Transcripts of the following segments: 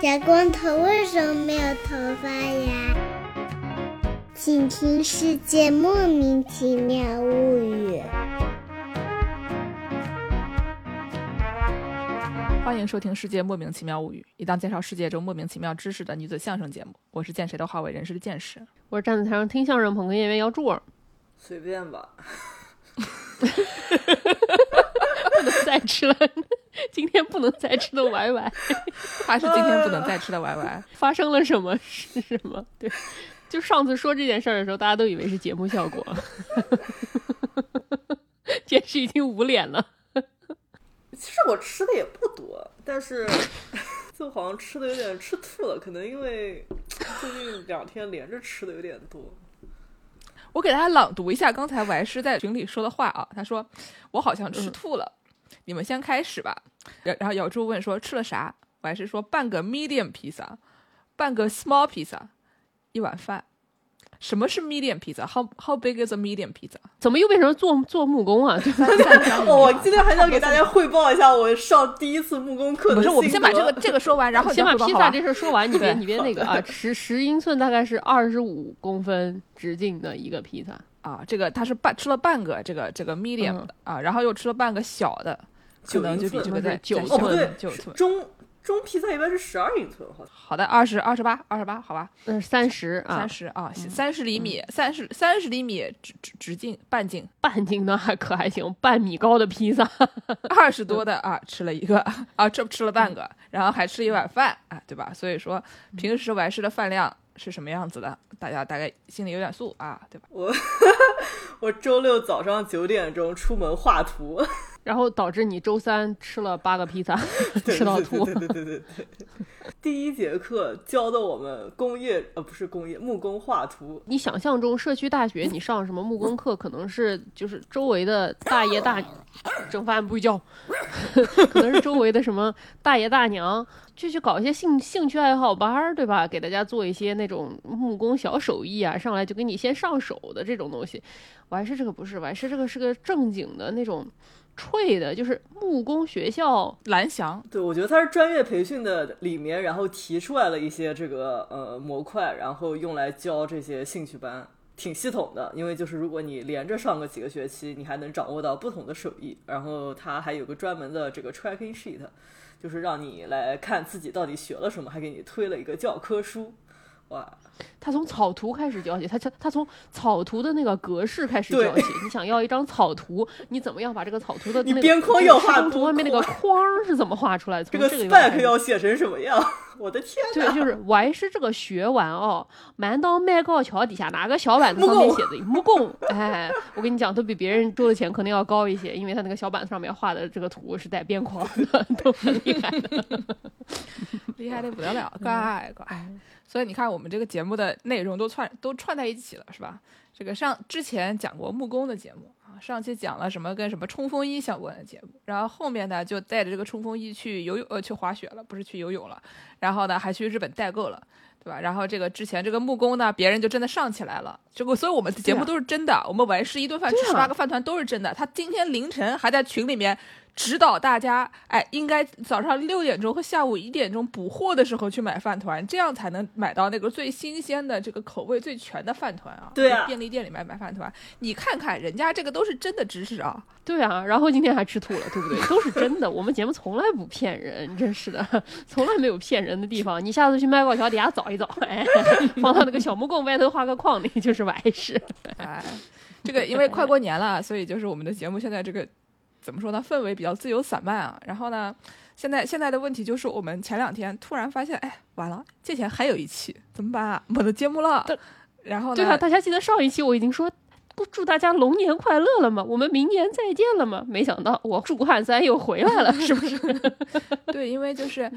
小光头为什么没有头发呀？请听《世界莫名其妙物语》。欢迎收听《世界莫名其妙物语》，一档介绍世界中莫名其妙知识的女子相声节目。我是见谁都好为人师的见识。我是站在台上听相声捧哏演员姚柱儿。随便吧。不能再吃了，今天不能再吃的歪歪他是今天不能再吃的歪歪。发生了什么？是什么？对，就上次说这件事儿的时候，大家都以为是节目效果，简直已经捂脸了。其实我吃的也不多，但是就好像吃的有点吃吐了，可能因为最近两天连着吃的有点多。我给大家朗读一下刚才王师在群里说的话啊，他说我好像吃吐了。你们先开始吧，然然后姚柱问说吃了啥？我还是说半个 medium 披萨，半个 small 披萨，一碗饭。什么是 medium 披萨？How how big is a medium pizza？怎么又变成做做木工 啊？我今天还想给大家汇报一下我上第一次木工课的。不是，我们先把这个这个说完，然后先把披萨这事说完。你别你别那个啊，十十英寸大概是二十五公分直径的一个披萨啊。这个他是半吃了半个这个这个 medium 的啊，然后又吃了半个小的。可能就比这个在九寸，九寸中中披萨一般是十二英寸，好好的，二十二十八，二十八，好吧，嗯三十啊，三十啊，三十厘米，三十三十厘米直直直径半径，半径呢还可还行，半米高的披萨，二十多的啊，吃了一个啊，这吃了半个，然后还吃一碗饭啊，对吧？所以说平时完事的饭量是什么样子的，大家大概心里有点数啊，对吧？我 我周六早上九点钟出门画图。然后导致你周三吃了八个披萨，吃到吐。对对对对对。第一节课教的我们工业呃不是工业木工画图。你想象中社区大学你上什么木工课，可能是就是周围的大爷大，整饭不叫，可能是周围的什么大爷大娘，就去搞一些兴兴趣爱好班儿，对吧？给大家做一些那种木工小手艺啊，上来就给你先上手的这种东西。我还是这个不是，我还是这个是个正经的那种。脆的，就是木工学校蓝翔。对，我觉得它是专业培训的里面，然后提出来了一些这个呃模块，然后用来教这些兴趣班，挺系统的。因为就是如果你连着上个几个学期，你还能掌握到不同的手艺。然后它还有个专门的这个 tracking sheet，就是让你来看自己到底学了什么，还给你推了一个教科书。哇，他从草图开始教起，他他他从草图的那个格式开始教起。你想要一张草图，你怎么样把这个草图的那个边框要画图外面那个框是怎么画出来？这个 spec 要写成什么样？我的天！对，就是我还是这个学完哦，满到麦高桥底下拿个小板子上面写的木工。哎，我跟你讲，都比别人收的钱可能要高一些，因为他那个小板子上面画的这个图是带边框的，都很厉害的，厉害的不得了，乖乖。所以你看，我们这个节目的内容都串都串在一起了，是吧？这个上之前讲过木工的节目啊，上期讲了什么跟什么冲锋衣相关的节目，然后后面呢就带着这个冲锋衣去游泳呃去滑雪了，不是去游泳了，然后呢还去日本代购了，对吧？然后这个之前这个木工呢，别人就真的上起来了，这个所以我们的节目都是真的，我们完事一顿饭吃十八个饭团都是真的。他今天凌晨还在群里面。指导大家，哎，应该早上六点钟和下午一点钟补货的时候去买饭团，这样才能买到那个最新鲜的、这个口味最全的饭团啊！对啊，便利店里面买饭团，你看看人家这个都是真的知识啊！对啊，然后今天还吃吐了，对不对？都是真的，我们节目从来不骗人，真是的，从来没有骗人的地方。你下次去麦高桥底下找一找，哎，放到那个小木棍外头画个框，那就是完事。哎，这个因为快过年了，所以就是我们的节目现在这个。怎么说呢？氛围比较自由散漫啊。然后呢，现在现在的问题就是，我们前两天突然发现，哎，完了，借钱还有一期，怎么办啊？我的节目了。然后对啊，大家记得上一期我已经说。不祝大家龙年快乐了吗？我们明年再见了吗？没想到我祝汉三又回来了，是不是？对，因为就是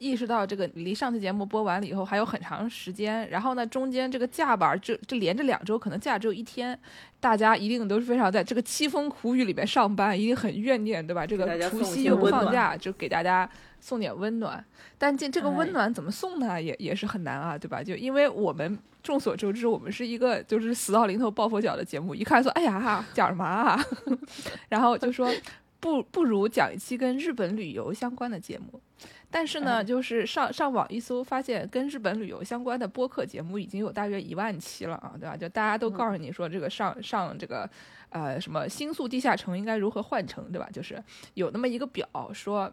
意识到这个离上次节目播完了以后还有很长时间，然后呢，中间这个假吧，这这连着两周可能假只有一天，大家一定都是非常在这个凄风苦雨里面上班，一定很怨念，对吧？这个除夕又不放假，就给大家。送点温暖，但这这个温暖怎么送呢？也也是很难啊，对吧？就因为我们众所周知，我们是一个就是死到临头抱佛脚的节目，一看说，哎呀，讲什么啊？然后就说，不不如讲一期跟日本旅游相关的节目。但是呢，就是上上网一搜，发现跟日本旅游相关的播客节目已经有大约一万期了啊，对吧？就大家都告诉你说，这个上上这个，呃，什么新宿地下城应该如何换乘，对吧？就是有那么一个表说。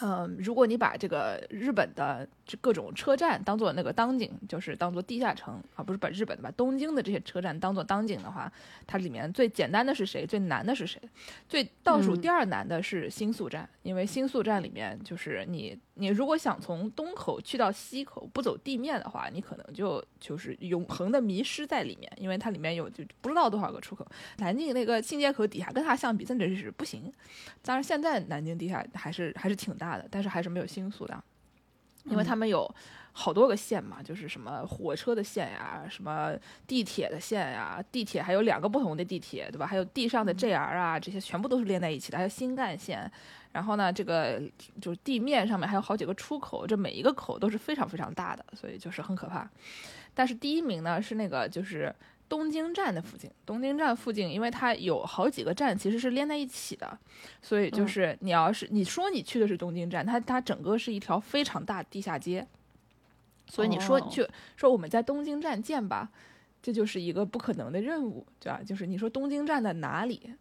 嗯，如果你把这个日本的这各种车站当做那个当景，就是当做地下城啊，不是把日本的把东京的这些车站当做当景的话，它里面最简单的是谁？最难的是谁？最倒数第二难的是新宿站，因为新宿站里面就是你。你如果想从东口去到西口不走地面的话，你可能就就是永恒的迷失在里面，因为它里面有就不知道多少个出口。南京那个新街口底下跟它相比，真的是不行。当然现在南京地下还是还是挺大的，但是还是没有新宿的，因为他们有好多个线嘛，就是什么火车的线呀，什么地铁的线呀，地铁还有两个不同的地铁，对吧？还有地上的 JR 啊，这些全部都是连在一起的，还有新干线。然后呢，这个就是地面上面还有好几个出口，这每一个口都是非常非常大的，所以就是很可怕。但是第一名呢是那个就是东京站的附近，东京站附近，因为它有好几个站其实是连在一起的，所以就是你要是你说你去的是东京站，它它整个是一条非常大地下街，所以你说去说我们在东京站见吧，这就是一个不可能的任务，对吧？就是你说东京站在哪里？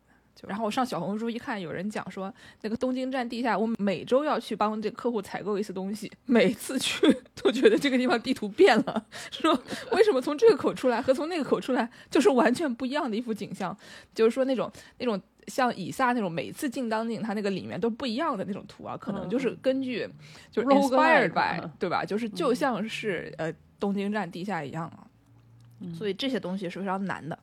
然后我上小红书一看，有人讲说那个东京站地下，我每周要去帮这客户采购一次东西，每次去 都觉得这个地方地图变了，说为什么从这个口出来和从那个口出来就是完全不一样的一幅景象，就是说那种那种像以撒那种每次进当进它那个里面都不一样的那种图啊，可能就是根据就是 inspired by 对吧？就是就像是呃东京站地下一样啊，所以这些东西是非常难的。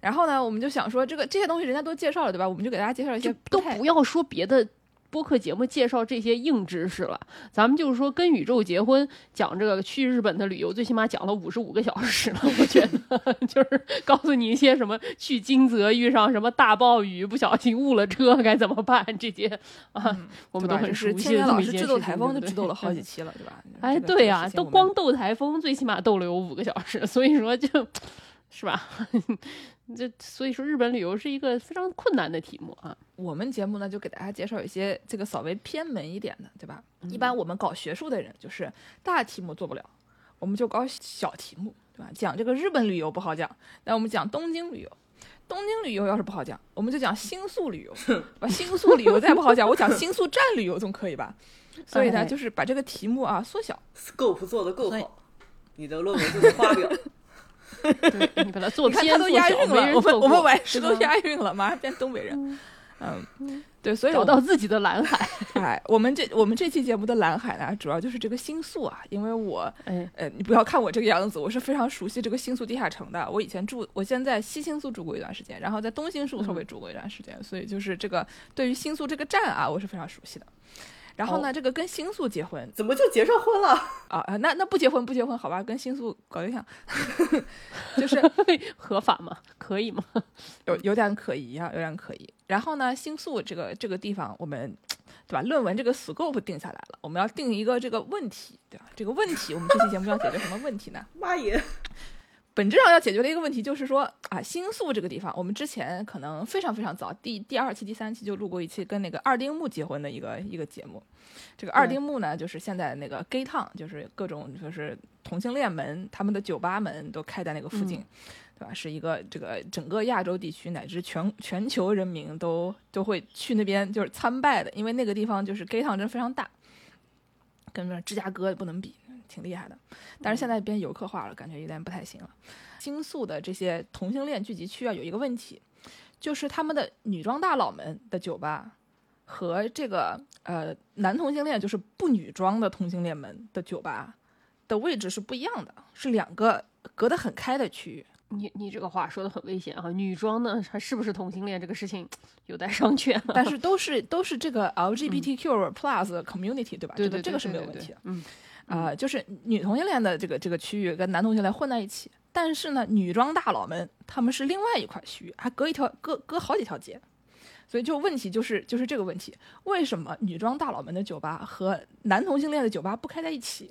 然后呢，我们就想说，这个这些东西人家都介绍了，对吧？我们就给大家介绍一些，都不要说别的播客节目介绍这些硬知识了，咱们就是说跟宇宙结婚，讲这个去日本的旅游，最起码讲了五十五个小时了。我觉得 就是告诉你一些什么去金泽遇上什么大暴雨，不小心误了车该怎么办这些啊，我们都很熟悉。老师智斗台风就智斗了好几期了，对吧？哎，对呀，都光斗台风，最起码斗了有五个小时，所以说就。是吧？这所以说日本旅游是一个非常困难的题目啊。我们节目呢就给大家介绍一些这个稍微偏门一点的，对吧？一般我们搞学术的人就是大题目做不了，我们就搞小题目，对吧？讲这个日本旅游不好讲，那我们讲东京旅游。东京旅游要是不好讲，我们就讲新宿旅游。把新宿旅游再不好讲，我讲新宿站旅游总可以吧？所以呢，就是把这个题目啊缩小，scope 做得够好，你的论文就能发表。对你把它做 偏，他都押韵了。我们我们完事都押韵了，马上变东北人。嗯，对，所以找到自己的蓝海。哎，我们这我们这期节目的蓝海呢，主要就是这个星宿啊。因为我，呃，你不要看我这个样子，我是非常熟悉这个星宿地下城的。我以前住，我现在西星宿住过一段时间，然后在东星宿稍微住过一段时间，所以就是这个对于星宿这个站啊，我是非常熟悉的。然后呢，这个跟星宿结婚，怎么就结上婚了啊？那那不结婚不结婚，好吧，跟星宿搞对象，就是 合法吗？可以吗？有有点可疑啊，有点可疑。然后呢，星宿这个这个地方，我们对吧？论文这个 scope 定下来了，我们要定一个这个问题，对吧？这个问题，我们这期节目要解决什么问题呢？妈耶！本质上要解决的一个问题就是说啊，新宿这个地方，我们之前可能非常非常早，第第二期、第三期就录过一期跟那个二丁目结婚的一个一个节目。这个二丁目呢，就是现在那个 gay town，就是各种就是同性恋门，他们的酒吧门都开在那个附近，对吧？是一个这个整个亚洲地区乃至全全球人民都都会去那边就是参拜的，因为那个地方就是 gay town 真非常大，跟芝加哥不能比。挺厉害的，但是现在变游客化了，感觉有点不太行了。星宿的这些同性恋聚集区啊，有一个问题，就是他们的女装大佬们的酒吧和这个呃男同性恋，就是不女装的同性恋们的酒吧的位置是不一样的，是两个隔得很开的区域。你你这个话说的很危险啊！女装呢，还是不是同性恋这个事情有待商榷。但是都是都是这个 LGBTQ plus community，对吧？对对，这个是没有问题的。嗯。啊，就是女同性恋的这个这个区域跟男同性恋混在一起，但是呢，女装大佬们他们是另外一块区域，还隔一条隔隔好几条街，所以就问题就是就是这个问题，为什么女装大佬们的酒吧和男同性恋的酒吧不开在一起？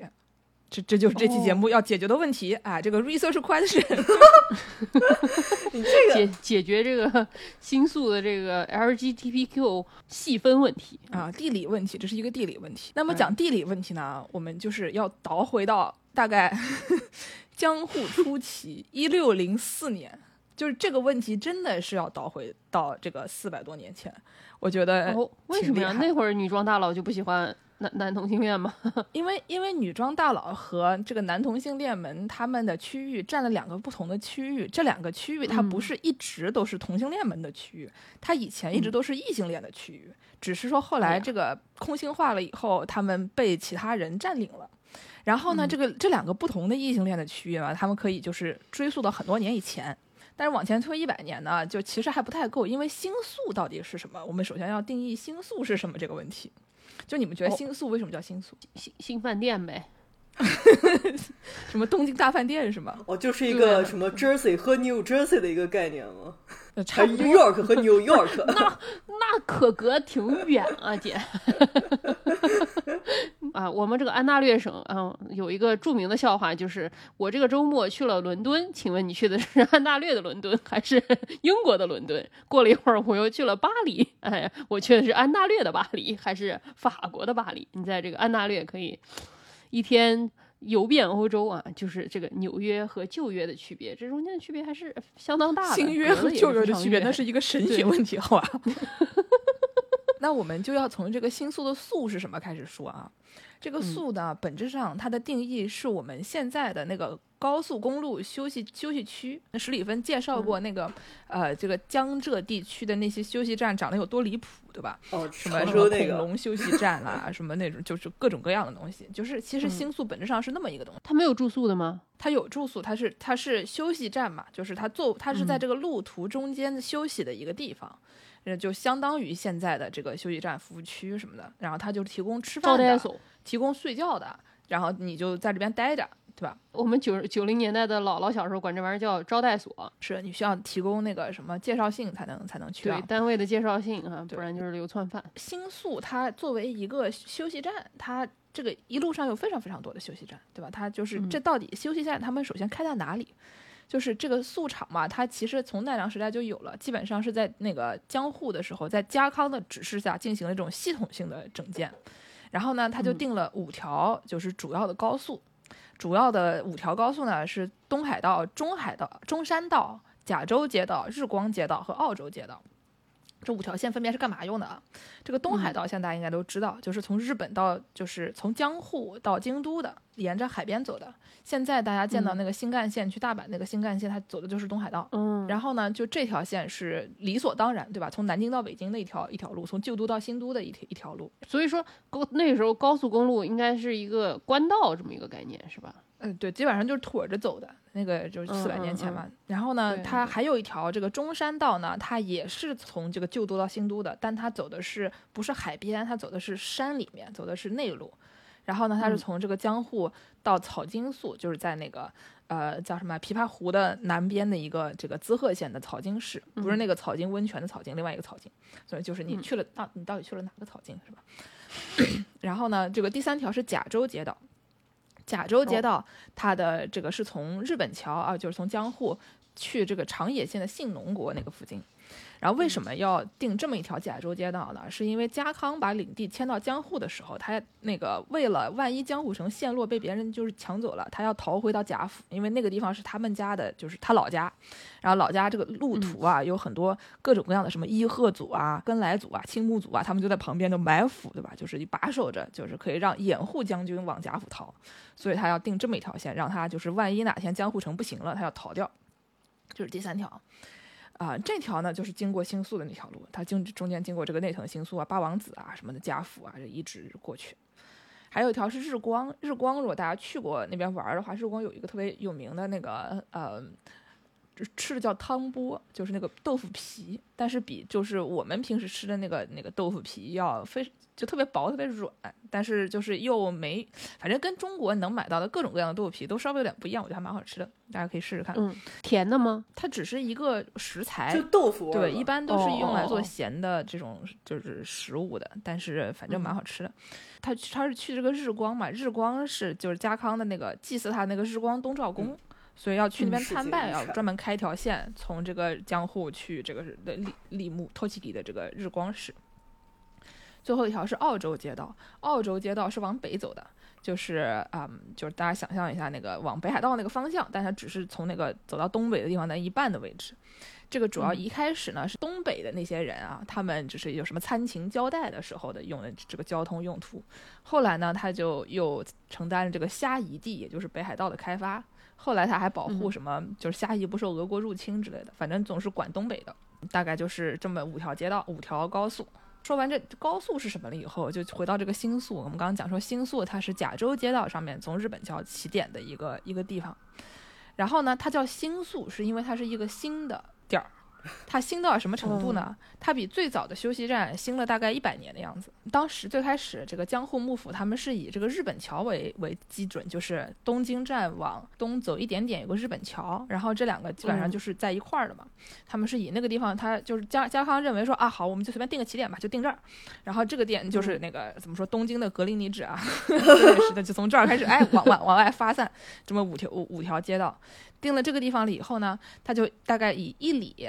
这这就是这期节哦目要解决的问题啊！这个 research question，你这个解解决这个新宿的这个 LGBTQ 细分问题啊，地理问题，这是一个地理问题。那么哎讲地理问题呢，我们就是要倒回到大概 江户初期一六零四年，就是这个问题真的是要倒回到这个四百多年前。我觉得，哦，为什么呀？那会儿女装大佬就不喜欢男 男同性恋吗？因为因为女装大佬和这个男同性恋们他们的区域占了两个不同的区域，这两个区域它嗯不是一直都是同性恋们的区域，它以前一直都是异性恋的区域，只是说后来这个空心化了以后，他们被其他人占领了。然后呢，嗯这个这两个不同的异性恋的区域啊，他们可以就是追溯到很多年以前。但是往前推一百年呢，就其实还不太够，因为星宿到底是什么？我们首先要定义星宿是什么这个问题。就你们觉得哦星宿为什么叫新宿？新新饭店呗。什么东京大饭店是吗？哦，就是一个什么 Jersey 和 New Jersey 的一个概念吗？New 多。York 和 New York？那可隔挺远啊，姐。啊，我们这个安大略省啊，有一个著名的笑话，就是我这个周末去了伦敦，请问你去的是安大略的伦敦还是英国的伦敦？过了一会儿，我又去了巴黎，哎，我去的是安大略的巴黎还是法国的巴黎？你在这个安大略可以一天。游遍欧洲啊，就是这个纽约和旧约的区别，这中间的区别还是相当大的。新约和旧约的区别，远那是一个神学问题，好吧？那我们就要从这个星宿的宿是什么开始说啊？这个宿呢，本质上它的定义是我们现在的那个高速公路休息休息区。那史里芬介绍过那个、呃，这个江浙地区的那些休息站长得有多离谱，对吧？哦，什么什么恐州那个，龙休息站啦，什么那种就是各种各样的东西。就是其实嗯星宿本质上是那么一个东西。它没有住宿的吗？它有住宿，它是它是休息站嘛，就是它坐它是在嗯这个路途中间休息的一个地方，呃，就相当于现在的这个休息站服务区什么的。然后它就提供吃饭的。提供睡觉的，然后你就在这边待着，对吧？我们九九零年代的姥姥小时候管这玩意儿叫招待所，是你需要提供那个什么介绍信才能才能去对啊。单位的介绍信啊，不然就是流窜犯。新宿它作为一个休息站，它这个一路上有非常非常多的休息站，对吧？它就是嗯这到底休息站他们首先开在哪里？就是这个素场嘛，它其实从奈良时代就有了，基本上是在那个江户的时候，在家康的指示下进行了一种系统性的整建。然后呢，他就嗯定了五条，就是主要的高速。主要的五条高速呢是东海道、中海道、中山道、甲州街道、日光街道和澳洲街道。这五条线分别是干嘛用的啊？这个东海道现在大家应该都知道，就是从日本到就是从江户到京都的，沿着海边走的。现在大家见到那个新干线、去大阪那个新干线，它走的就是东海道。嗯，然后呢，就这条线是理所当然，对吧？从南京到北京的一条一条路，从旧都到新都的一条一条路。所以说高那个时候高速公路应该是一个官道这么一个概念，是吧？嗯，对，基本上就是腿着走的那个，就是嗯四百年嗯前嘛。然后呢，它还有一条这个中山道呢，它也是从这个旧都到新都的，但它走的是不是海边？它走的是山里面，走的是内陆。然后呢，它是嗯从这个江户到草津宿，就是在那个呃叫什么琵琶湖的南边的一个这个滋贺县的草津市，不是嗯那个草津温泉的草津，另外一个草津。所以就是你嗯去了到你到底去了哪个草津是吧？然后呢，这个第三条是甲州街道。甲州街哦道，它的这个是从日本桥啊，就是从江户去这个长野县的信浓国那个附近。然后为什么要定这么一条甲州街道呢？是因为家康把领地迁到江户的时候，他那个为了万一江户城陷落被别人就是抢走了，他要逃回到贾府，因为那个地方是他们家的，就是他老家。然后老家这个路途啊，有很多各种各样的什么伊贺组啊、根来组啊、青木组啊，他们就在旁边就埋伏，对吧？就是把守着，就是可以让掩护将军往贾府逃。所以他要定这么一条线，让他就是万一哪天江户城不行了，他要逃掉。这是第三条。啊、这条呢就是经过星宿的那条路，它经中间经过这个内藤星宿啊、八王子啊什么的家府啊，就一直过去。还有一条是日光，日光如果大家去过那边玩的话，日光有一个特别有名的那个呃吃的叫汤波，就是那个豆腐皮，但是比就是我们平时吃的那个那个豆腐皮要非就特别薄、特别软，但是就是又没，反正跟中国能买到的各种各样的豆腐皮都稍微有点不一样，我觉得还蛮好吃的，大家可以试试看。嗯，甜的吗？它只是一个食材就，豆腐对，一般都是用来做咸的这种就是食物的，但是反正蛮嗯好吃的。它它是去这个日光嘛，日光是就是家康的那个祭祀他那个日光东照宫。所以要去那边参拜，要专门开一条线，从这个江户去这个的立立木 Tochigi 的这个日光市。最后一条是澳洲街道，澳洲街道是往北走的，就是嗯，就是大家想象一下那个往北海道那个方向，但它只是从那个走到东北的地方的一半的位置。这个主要嗯一开始呢是东北的那些人啊，他们就是有什么参勤交代的时候的用的这个交通用途。后来呢，他就又承担了这个虾夷地，也就是北海道的开发。后来他还保护嗯什么，就是虾夷不受俄国入侵之类的，反正总是管东北的。大概就是这么五条街道，五条高速。说完这高速是什么了以后，就回到这个新宿。我们刚刚讲说新宿它是甲州街道上面从日本桥起点的一个一个地方，然后呢，它叫新宿是因为它是一个新的地儿。它新到什么程度呢？它比最早的休息站新了大概一百年的样子。当时最开始，这个江户幕府他们是以这个日本桥为为基准，就是东京站往东走一点点有个日本桥，然后这两个基本上嗯就是在一块儿的嘛。他们是以那个地方，他就是家家康认为说啊，好，我们就随便定个起点吧，就定这儿。然后这个点就是那个、怎么说，东京的格林尼治啊，对，是的，就从这儿开始，哎，往往往外发散，这么五条五五条街道。定了这个地方了以后呢，他就大概以一里。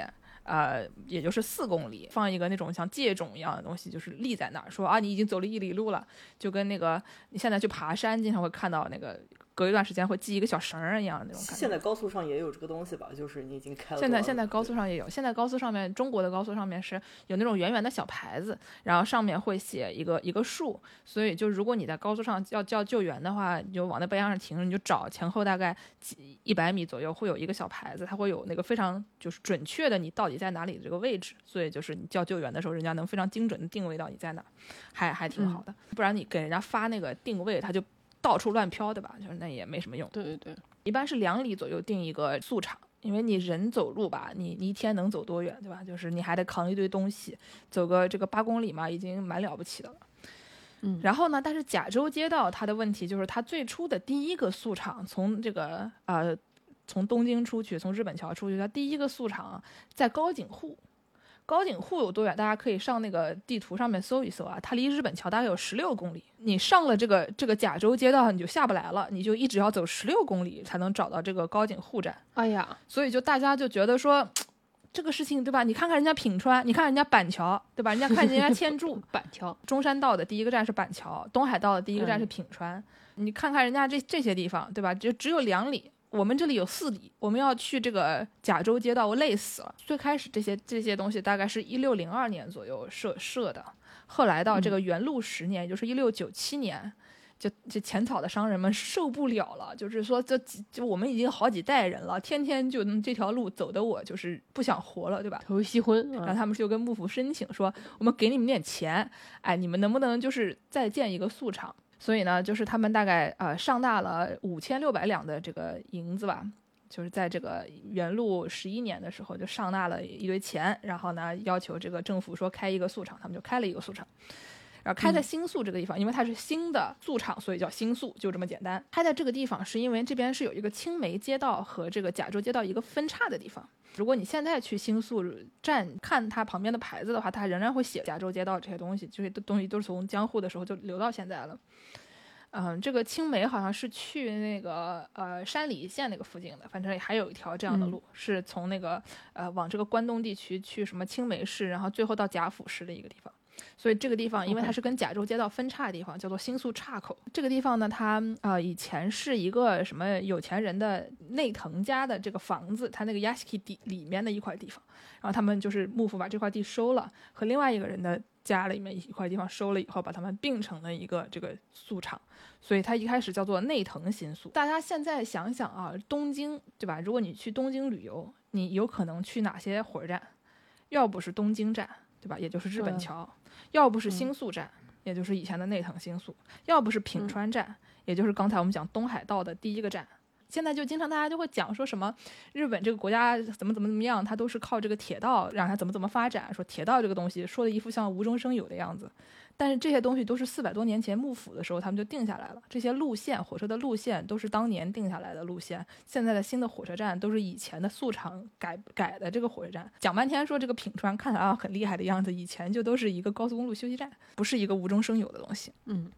呃，也就是四公里，放一个那种像界种一样的东西，就是立在那儿，说啊，你已经走了一里路了，就跟那个你现在去爬山，经常会看到那个隔一段时间会系一个小绳儿一样的那种感觉。现在高速上也有这个东西吧？就是你已经开了现在现在高速上也有，现在高速上面中国的高速上面是有那种圆圆的小牌子，然后上面会写一个一个数，所以就如果你在高速上要叫救援的话，你就往那边上停，你就找前后大概几一百米左右会有一个小牌子，它会有那个非常就是准确的你到底在哪里的这个位置，所以就是你叫救援的时候，人家能非常精准的定位到你在哪，还还挺好的，不然你给人家发那个定位，他就到处乱飘，对吧？就是那也没什么用。对对对，一般是两里左右定一个速场，因为你人走路吧，你你一天能走多远，对吧？就是你还得扛一堆东西，走个这个八公里嘛，已经蛮了不起的了。嗯然后呢，但是甲州街道它的问题就是它最初的第一个速场从这个呃从东京出去，从日本桥出去，它第一个速场在高井户。高井户有多远？大家可以上那个地图上面搜一搜啊，它离日本桥大概有十六公里。你上了这个这个甲州街道，你就下不来了，你就一直要走十六公里才能找到这个高井户站。哎呀，所以就大家就觉得说，这个事情对吧？你看看人家品川，你看人家板桥，对吧？人家看人家千住，板桥，中山道的第一个站是板桥，东海道的第一个站是嗯品川。你看看人家这这些地方，对吧？就只有两里，我们这里有四里，我们要去这个甲州街道，我累死了。最开始这些这些东西大概是一六零二年左右设设的，后来到这个元禄十年，也就是一六九七年。就这浅草的商人们受不了了，就是说这几就我们已经好几代人了，天天就这条路走的我就是不想活了，对吧？头西昏啊，然后他们就跟幕府申请说，我们给你们点钱，哎，你们能不能就是再建一个宿场？所以呢，就是他们大概呃上纳了五千六百两的这个银子吧，就是在这个元禄十一年的时候就上纳了一堆钱，然后呢要求这个政府说开一个宿场，他们就开了一个宿场。然后开在新宿这个地方，因为它是新的宿场，所以叫新宿，就这么简单。开在这个地方是因为这边是有一个青梅街道和这个甲州街道一个分叉的地方。如果你现在去新宿站看它旁边的牌子的话，它仍然会写甲州街道这些东西，这些东西都是从江户的时候就留到现在了。嗯，这个青梅好像是去那个呃山梨县那个附近的，反正还有一条这样的路，是从那个呃往这个关东地区去什么青梅市，然后最后到甲府市的一个地方。所以这个地方，因为它是跟甲州街道分叉的地方，叫做新宿岔口。这个地方呢，它呃以前是一个什么有钱人的内藤家的这个房子，它那个 yashiki 地里面的一块地方。然后他们就是幕府把这块地收了，和另外一个人的家里面一块地方收了以后，把它们并成了一个这个宿场。所以它一开始叫做内藤新宿。大家现在想想啊，东京对吧？如果你去东京旅游，你有可能去哪些火车站？要不是东京站，对吧？也就是日本桥；要不是嗯新宿站，也就是以前的内藤新宿；要不是品嗯川站，也就是刚才我们讲东海道的第一个站。现在就经常大家就会讲说什么日本这个国家怎么怎么怎么样，它都是靠这个铁道让它怎么怎么发展，说铁道这个东西说的一副像无中生有的样子。但是这些东西都是四百多年前幕府的时候他们就定下来了，这些路线火车的路线都是当年定下来的路线。现在的新的火车站都是以前的素厂改改的这个火车站。讲半天说这个品川看起来很厉害的样子，以前就都是一个高速公路休息站，不是一个无中生有的东西。嗯。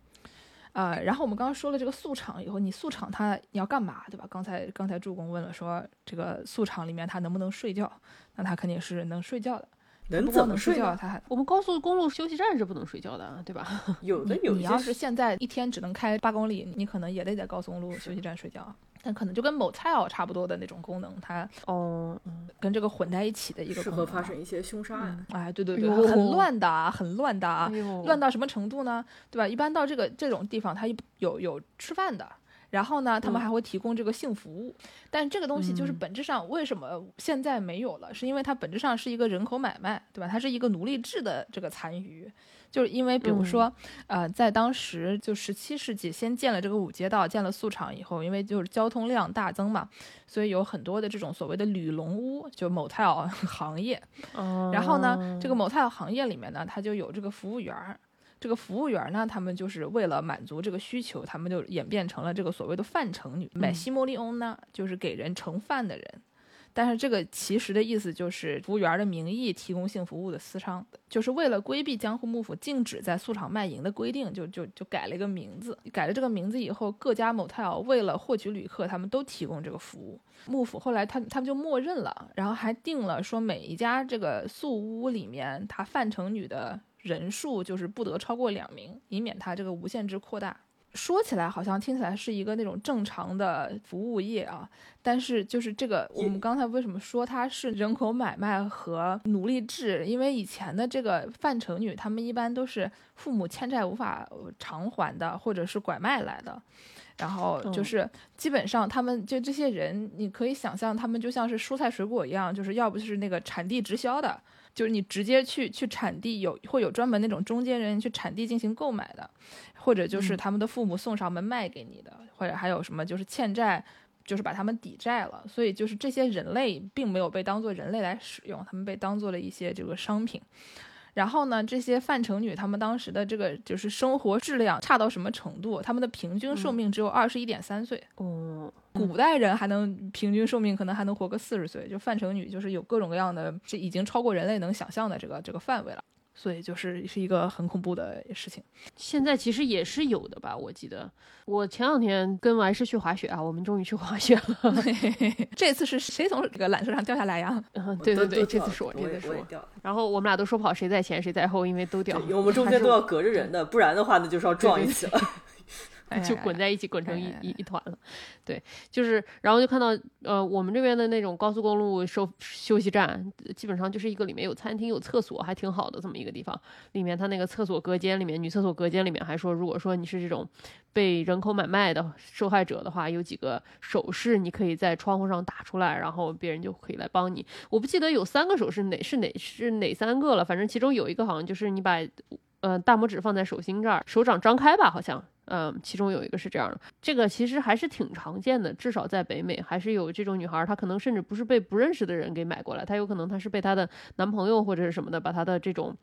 呃，然后我们刚刚说了这个素场以后，你素场它你要干嘛，对吧？刚才刚才助攻问了，说这个素场里面它能不能睡觉？那它肯定是能睡觉的。能不光能怎么睡觉，呢？它还我们高速公路休息站是不能睡觉的，对吧？有的有一些你要是现在一天只能开八公里，你可能也得在高速公路休息站睡觉。但可能就跟 motel 差不多的那种功能，它哦，嗯跟这个混在一起的一个适功能吧合发生一些凶杀案。嗯，哎，对对对，很乱的啊，很乱的啊哎，乱到什么程度呢？对吧？一般到这个这种地方，它有有吃饭的，然后呢，他们嗯还会提供这个性服务。但这个东西就是嗯本质上为什么现在没有了，是因为它本质上是一个人口买卖，对吧？它是一个奴隶制的这个残余。就是因为，比如说，呃，在当时就十七世纪，先建了这个五街道，建了宿场以后，因为就是交通量大增嘛，所以有很多的这种所谓的旅龙屋，就 motel 行业。哦然后呢，这个 motel 行业里面呢，它就有这个服务员儿。这个服务员呢，他们就是为了满足这个需求，他们就演变成了这个所谓的饭盛女。买西莫利翁呢，就是给人盛饭的人。但是这个其实的意思就是服务员的名义提供性服务的私商，就是为了规避江户幕府禁止在宿场卖淫的规定，就就就改了一个名字。改了这个名字以后，各家 motel 为了获取旅客，他们都提供这个服务。幕府后来他他们就默认了，然后还定了说每一家这个宿屋里面，他范成女的人数就是不得超过两名，以免它这个无限制扩大。说起来好像听起来是一个那种正常的服务业啊，但是就是这个我们刚才为什么说它是人口买卖和奴隶制？因为以前的这个范成女，她们一般都是父母欠债无法呃偿还的，或者是拐卖来的。然后就是基本上他们就这些人，你可以想象他们就像是蔬菜水果一样，就是要不就是那个产地直销的，就是你直接去去产地有会有专门那种中间人去产地进行购买的，或者就是他们的父母送上门卖给你的，或者还有什么就是欠债。就是把他们抵债了，所以就是这些人类并没有被当做人类来使用，他们被当做了一些这个商品。然后呢，这些范成女她们当时的这个就是生活质量差到什么程度？她们的平均寿命只有二十一点三岁，哦，古代人还能平均寿命可能还能活个四十岁，就范成女就是有各种各样的，这已经超过人类能想象的这个这个范围了。所以就是是一个很恐怖的事情。现在其实也是有的吧？我记得我前两天跟完是去滑雪啊，我们终于去滑雪了。这次是谁从这个缆车上掉下来呀？嗯，对对对，这次是我，这次是我。掉。然后我们俩都说不好谁在前谁在后，因为都掉我们中间都要隔着人的，不然的话那就是要撞一起了。就滚在一起，滚成一一一团了。对，就是，然后就看到，呃，我们这边的那种高速公路收休息站，基本上就是一个里面有餐厅、有厕所，还挺好的这么一个地方。里面它那个厕所隔间里面，女厕所隔间里面还说，如果说你是这种被人口买卖的受害者的话，有几个手势你可以在窗户上打出来，然后别人就可以来帮你。我不记得有三个手势，哪是哪是哪三个了，反正其中有一个好像就是你把。呃，大拇指放在手心这儿，手掌张开吧，好像，嗯，其中有一个是这样的。这个其实还是挺常见的，至少在北美还是有这种女孩儿，她可能甚至不是被不认识的人给买过来，她有可能她是被她的男朋友或者是什么的，把她的这种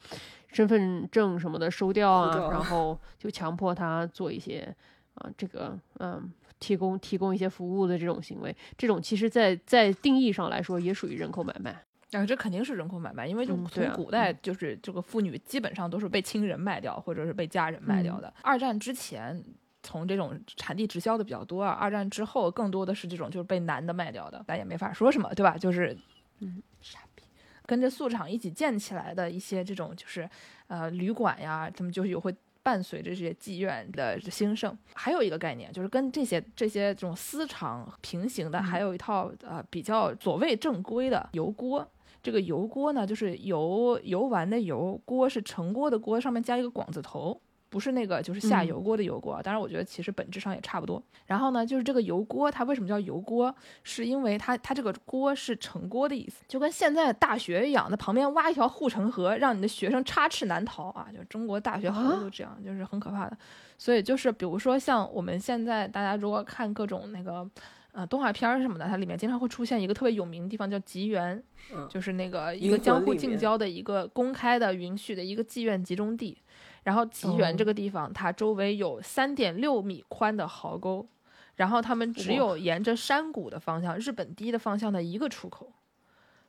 身份证什么的收掉啊，然 后就强迫她做一些啊，这个嗯。提供提供一些服务的这种行为，这种其实在在定义上来说也属于人口买卖。啊，这肯定是人口买卖，因为就从古代就是这个妇女基本上都是被亲人卖掉，或者是被家人卖嗯掉的。二战之前，从这种产地直销的比较多啊，二战之后更多的是这种就是被男的卖掉的，咱也没法说什么，对吧？就是，嗯，傻逼。跟着素厂一起建起来的一些这种就是，呃，旅馆呀，他们就是有会伴随着这些妓院的兴盛。还有一个概念，就是跟这些这些这种私厂平行的，还有一套呃比较所谓正规的油锅。这个油锅呢，就是油油丸的油，锅是盛锅的锅，上面加一个广字头，不是那个就是下嗯油锅的油锅。当然，我觉得其实本质上也差不多。然后呢，就是这个油锅，它为什么叫油锅？是因为它它这个锅是盛锅的意思，就跟现在大学一样，那旁边挖一条护城河，让你的学生插翅难逃啊！就中国大学好多都这样，就是很可怕的。所以就是比如说像我们现在大家如果看各种那个。呃动画片儿什么的，它里面经常会出现一个特别有名的地方叫吉原，嗯就是那个一个江户近郊的一个公开的允许的一个妓院集中地。然后吉原哦这个地方，它周围有三点六米宽的壕沟，然后他们只有沿着山谷的方向、日本堤的方向的一个出口。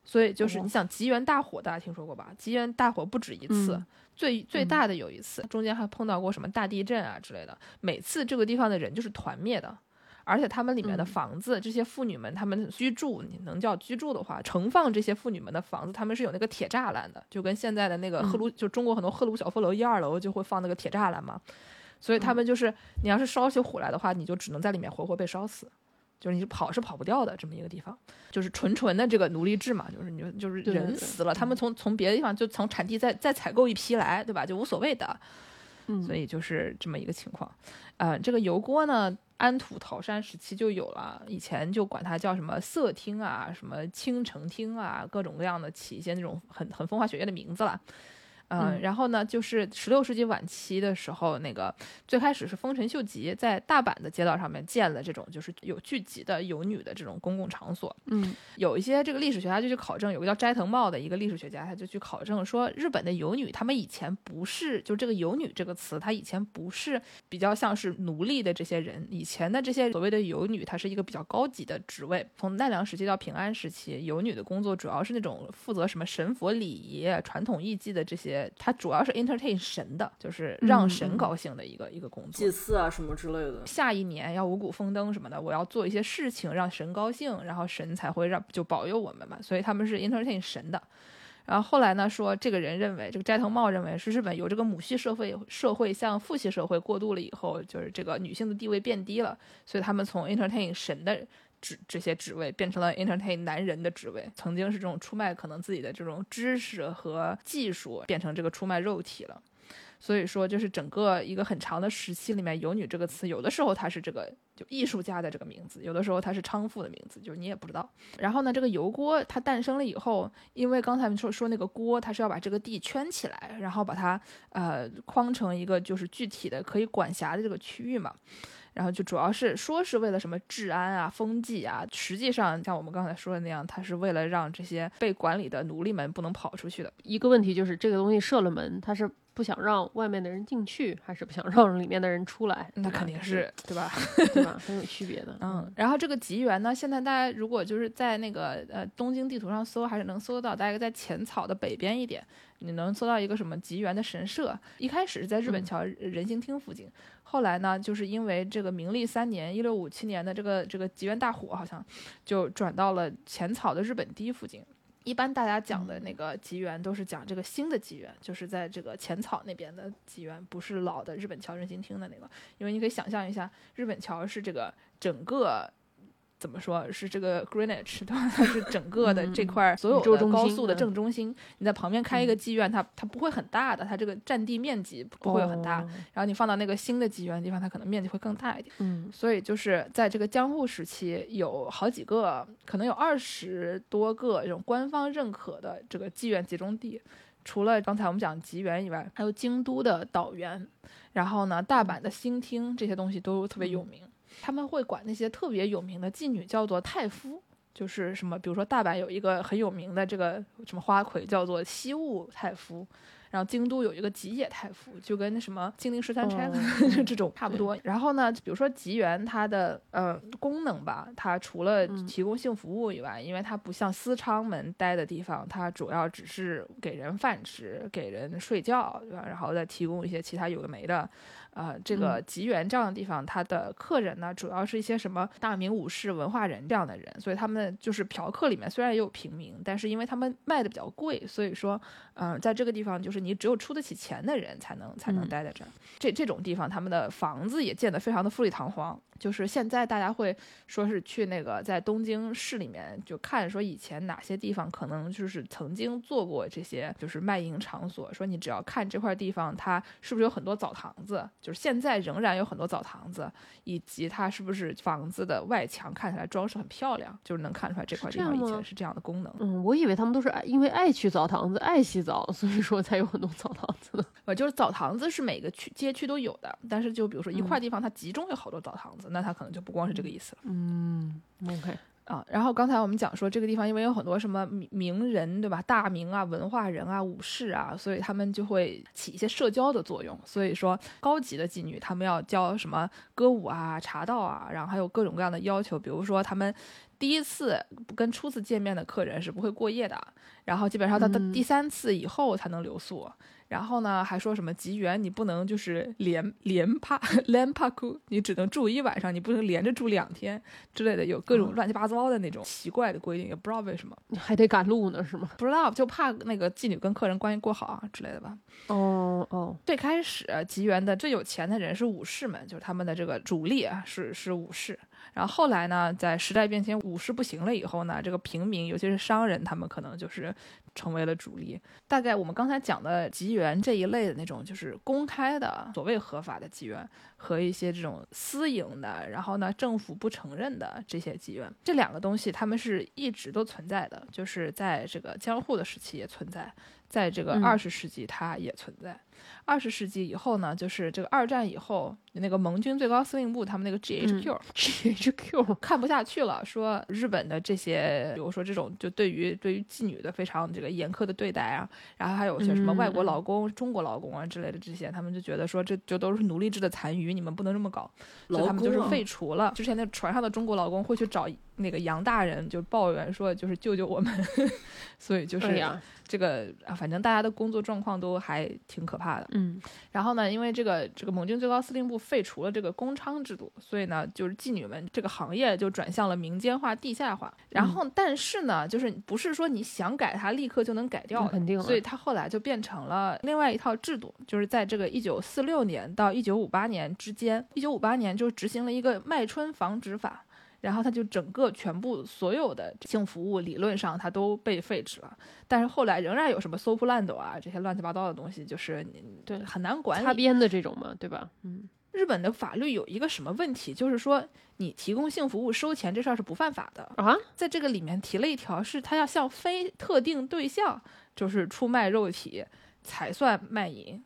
所以就是你想吉原大火，大家听说过吧？吉原大火不止一次，嗯最最嗯大的有一次，中间还碰到过什么大地震啊之类的。每次这个地方的人就是团灭的，而且他们里面的嗯房子，这些妇女们她们居住，你能叫居住的话，盛放这些妇女们的房子，他们是有那个铁栅栏的，就跟现在的那个赫鲁，就中国很多赫鲁晓夫楼一二楼就会放那个铁栅栏嘛。所以他们就是，你要是烧起火来的话，你就只能在里面活活被烧死。就是你跑是跑不掉的这么一个地方，就是纯纯的这个奴隶制嘛，就是你就就是对对对人死了，他们从从别的地方就从产地再再采购一批来，对吧？就无所谓的，嗯，所以就是这么一个情况。呃，这个油锅呢，安土桃山时期就有了，以前就管它叫什么色厅啊，什么青城厅啊，各种各样的起一些那种很很风花雪月的名字了。呃、嗯然后呢，就是十六世纪晚期的时候，那个最开始是丰臣秀吉在大阪的街道上面建了这种就是有聚集的游女的这种公共场所，嗯有一些这个历史学家就去考证，有个叫斋藤茂的一个历史学家，他就去考证说，日本的游女，他们以前不是，就这个游女这个词，它以前不是比较像是奴隶的这些人，以前的这些所谓的游女，它是一个比较高级的职位。从奈良时期到平安时期，游女的工作主要是那种负责什么神佛礼仪、传统艺伎的这些，它主要是 entertain 神的，就是让嗯神嗯高兴的一个、一个工作。祭祀啊什么之类的。下一年要五谷丰登什么的，我要做一些事情让神高兴，然后神才会让就保佑我们嘛，所以他们是 entertain 神的。然后后来呢，说这个人认为，这个斋藤茂认为是日本有这个母系社会社会向父系社会过渡了以后，就是这个女性的地位变低了，所以他们从 entertain 神的职这些职位变成了 entertain 男人的职位，曾经是这种出卖可能自己的这种知识和技术，变成这个出卖肉体了。所以说，就是整个一个很长的时期里面，“游女”这个词，有的时候它是这个就艺术家的这个名字，有的时候它是娼妇的名字，就是你也不知道。然后呢，这个油锅它诞生了以后，因为刚才说说那个锅，它是要把这个地圈起来，然后把它呃框成一个就是具体的可以管辖的这个区域嘛。然后就主要是说是为了什么治安啊、风纪啊，实际上像我们刚才说的那样，它是为了让这些被管理的奴隶们不能跑出去的。一个问题就是这个东西设了门，它是不想让外面的人进去，还是不想让里面的人出来？那肯定是对吧？对吧？很有区别的。嗯，然后这个吉原呢，现在大家如果就是在那个呃东京地图上搜，还是能搜到，大概在浅草的北边一点，你能搜到一个什么吉原的神社。一开始是在日本嗯桥人行厅附近，后来呢，就是因为这个明历三年（一六五七年）的这个这个吉原大火，好像就转到了浅草的日本堤附近。一般大家讲的那个吉原都是讲这个新的吉原，就是在这个浅草那边的吉原，不是老的日本桥人行町的那个。因为你可以想象一下，日本桥是这个整个怎么说是这个 Greenwich 对吧？它是整个的这嗯块所有的高速的嗯正中心。你在旁边开一个妓院，它它不会很大的，它这个占地面积不会有很大。哦然后你放到那个新的妓院的地方，它可能面积会更大一点。嗯所以就是在这个江户时期，有好几个，可能有二十多个这种官方认可的这个妓院集中地。除了刚才我们讲吉原以外，还有京都的岛原，然后呢，大阪的新町这些东西都特别有名。他们会管那些特别有名的妓女叫做太夫，就是什么，比如说大阪有一个很有名的这个什么花魁叫做西雾太夫，然后京都有一个吉野太夫，就跟那什么金陵十三钗、哦就这种差不多。然后呢，比如说吉原它的呃功能吧，它除了嗯提供性服务以外，因为它不像私娼们待的地方，它主要只是给人饭吃、给人睡觉，对吧？然后再提供一些其他有的没的。呃，这个嗯吉原这样的地方，它的客人呢，主要是一些什么大名武士、文化人这样的人，所以他们就是嫖客里面虽然也有平民，但是因为他们卖的比较贵，所以说，嗯、在这个地方就是你只有出得起钱的人才能才能嗯待在这儿。这这种地方，他们的房子也建得非常的富丽堂皇。就是现在大家会说是去那个在东京市里面就看说以前哪些地方可能就是曾经做过这些就是卖淫场所，说你只要看这块地方它是不是有很多澡堂子，就是现在仍然有很多澡堂子，以及它是不是房子的外墙看起来装饰很漂亮，就是能看出来这块地方以前是这样的功能。嗯，我以为他们都是爱因为爱去澡堂子、爱洗澡，所以说才有很多澡堂子呢？呃，就是澡堂子是每个区街区都有的，但是就比如说一块地方它集中有好多澡堂子，那它可能就不光是这个意思了。嗯，OK，啊，然后刚才我们讲说这个地方因为有很多什么名名人，对吧？大名啊、文化人啊、武士啊，所以他们就会起一些社交的作用。所以说，高级的妓女他们要教什么歌舞啊、茶道啊，然后还有各种各样的要求，比如说他们第一次跟初次见面的客人是不会过夜的，然后基本上到到第三次以后才能留宿。然后呢，还说什么吉原你不能就是连连帕 连帕库，你只能住一晚上，你不能连着住两天之类的，有各种乱七八糟的那种奇怪的规定，也不知道为什么，你还得赶路呢，是吗？不知道就怕那个妓女跟客人关系过好啊之类的吧。哦哦，最开始吉原的最有钱的人是武士们，就是他们的这个主力啊是是武士。然后后来呢，在时代变迁，武士不行了以后呢，这个平民，尤其是商人，他们可能就是成为了主力。大概我们刚才讲的妓园这一类的那种，就是公开的所谓合法的妓院，和一些这种私营的，然后呢政府不承认的这些妓院，这两个东西他们是一直都存在的，就是在这个江户的时期也存在，在这个嗯二十世纪它也存在。二十世纪以后呢，就是这个二战以后，那个盟军最高司令部他们那个 GHQ、GHQ 看不下去了，说日本的这些，比如说这种就对于对于妓女的非常这个严苛的对待啊，然后还有些什么外国劳工、中国劳工啊之类的这些，他们就觉得说这就都是奴隶制的残余，你们不能这么搞，所以他们就是废除了。之前那船上的中国劳工会去找那个杨大人就抱怨说，就是救救我们，所以就是这个啊，反正大家的工作状况都还挺可怕的。嗯。然后呢，因为这个这个盟军最高司令部废除了这个公娼制度，所以呢，就是妓女们这个行业就转向了民间化、地下化。然后，但是呢，就是不是说你想改它立刻就能改掉的，肯定了所以它后来就变成了另外一套制度，就是在这个一九四六年到一九五八年之间，一九五八年就执行了一个卖春防止法。然后它就整个全部所有的性服务理论上它都被废止了，但是后来仍然有什么搜扑烂斗啊这些乱七八糟的东西，就是你对很难管理。擦边的这种嘛，对吧？嗯日本的法律有一个什么问题，就是说你提供性服务收钱这事儿是不犯法的。啊，在这个里面提了一条，是他要向非特定对象就是出卖肉体才算卖淫，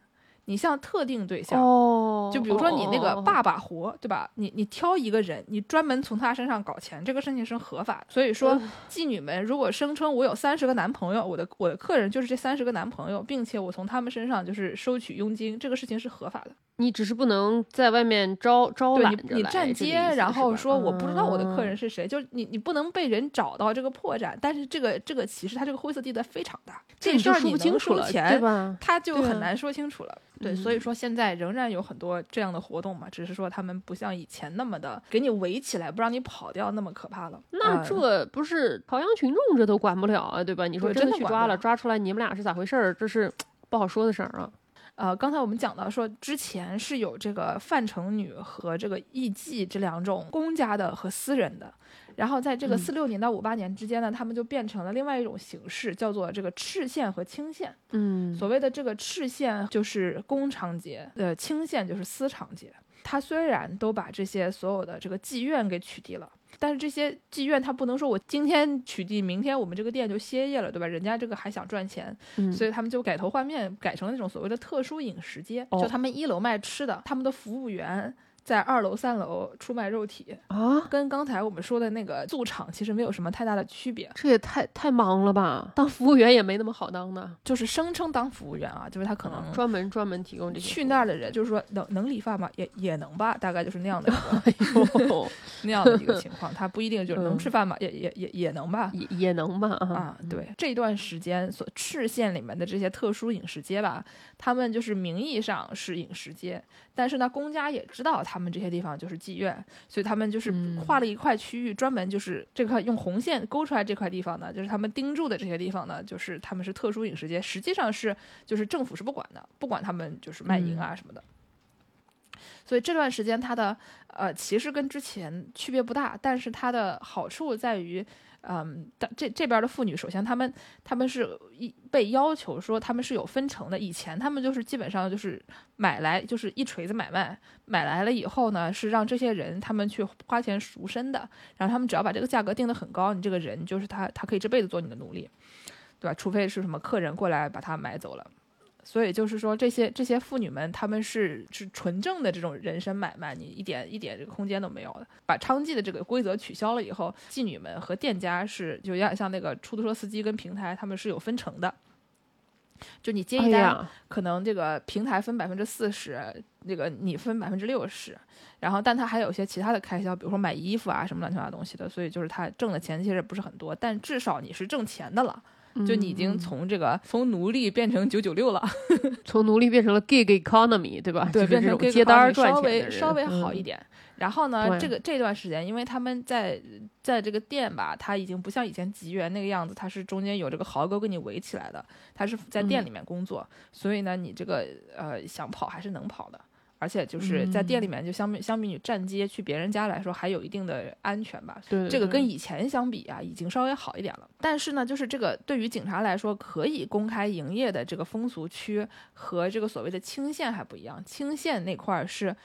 你像特定对象。哦，就比如说你那个哦，爸爸活，对吧？你你挑一个人，你专门从他身上搞钱，这个事情是合法的。所以说，妓女们如果声称我有三十个男朋友，我的我的客人就是这三十个男朋友，并且我从他们身上就是收取佣金，这个事情是合法的。你只是不能在外面招招对你，你揽着来站街，然后说我不知道我的客人嗯是谁，就是你你不能被人找到这个破绽。但是这个这个其实它这个灰色地带非常大，这事儿你能不清楚钱，对吧？他就很难说清楚了。对，嗯所以说现在仍然有很多这样的活动嘛，只是说他们不像以前那么的给你围起来，不让你跑掉那么可怕了。那呃这不是朝阳群众这都管不了啊，对吧？你说真的去抓了抓出来你们俩是咋回事儿？这是 不好说的事儿啊。呃，刚才我们讲到说，之前是有这个范成女和这个艺妓这两种公家的和私人的，然后在这个嗯四六年到五八年之间呢，他们就变成了另外一种形式，叫做这个赤县和青县。嗯，所谓的这个赤县就是公长节，呃，青县就是私长节。他虽然都把这些所有的这个妓院给取缔了，但是这些妓院他不能说我今天取缔，明天我们这个店就歇业了，对吧？人家这个还想赚钱，嗯所以他们就改头换面，改成了那种所谓的特殊饮食街，哦就他们一楼卖吃的，他们的服务员在二楼、三楼出卖肉体，啊，跟刚才我们说的那个驻场其实没有什么太大的区别，这也太太忙了吧？当服务员也没那么好当的，就是声称当服务员啊，就是他可能专门专门提供这些去那儿的人，就是说能能理发吗？也也能吧，大概就是那样的一个，哎那样的一个情况。他不一定就是能嗯吃饭吗？也也也也能吧。也也能吧？啊，对，这段时间所赤县里面的这些特殊饮食街吧，他们就是名义上是饮食街，但是呢，公家也知道他们这些地方就是妓院，所以他们就是嗯划了一块区域，专门就是这块用红线勾出来这块地方呢，就是他们盯住的这些地方呢，就是他们是特殊饮食街，实际上是就是政府是不管的，不管他们就是卖淫啊什么的。所以这段时间它的呃其实跟之前区别不大，但是它的好处在于，嗯，但这这边的妇女，首先她们她们是一被要求说她们是有分成的，以前她们就是基本上就是买来就是一锤子买卖，买来了以后呢是让这些人他们去花钱赎身的，然后他们只要把这个价格定得很高，你这个人就是他他可以这辈子做你的奴隶，对吧？除非是什么客人过来把他买走了。所以就是说，这些这些妇女们，她们是是纯正的这种人身买卖，你一点一点这个空间都没有的。把娼妓的这个规则取消了以后，妓女们和店家是就有点像那个出租车司机跟平台，他们是有分成的。就你接一单，哎，可能这个平台分百分之四十，那个你分百分之六十，然后但他还有一些其他的开销，比如说买衣服啊什么乱七八糟东西的，所以就是他挣的钱其实不是很多，但至少你是挣钱的了，就你已经嗯从这个从奴隶变成九九六了。从奴隶变成了 gig economy，对吧？对，就变成接单稍赚钱的人微稍微好一嗯点。然后呢，这个这段时间，因为他们在在这个店吧，它已经不像以前吉园那个样子，它是中间有这个壕沟给你围起来的，它是在店嗯里面工作，所以呢，你这个呃想跑还是能跑的。而且就是在店里嗯面，就相比相比你站街去别人家来说，还有一定的安全吧。对，这个跟以前相比啊，已经稍微好一点了。但是呢，就是这个对于警察来说，可以公开营业的这个风俗区和这个所谓的青县还不一样。青县那块儿是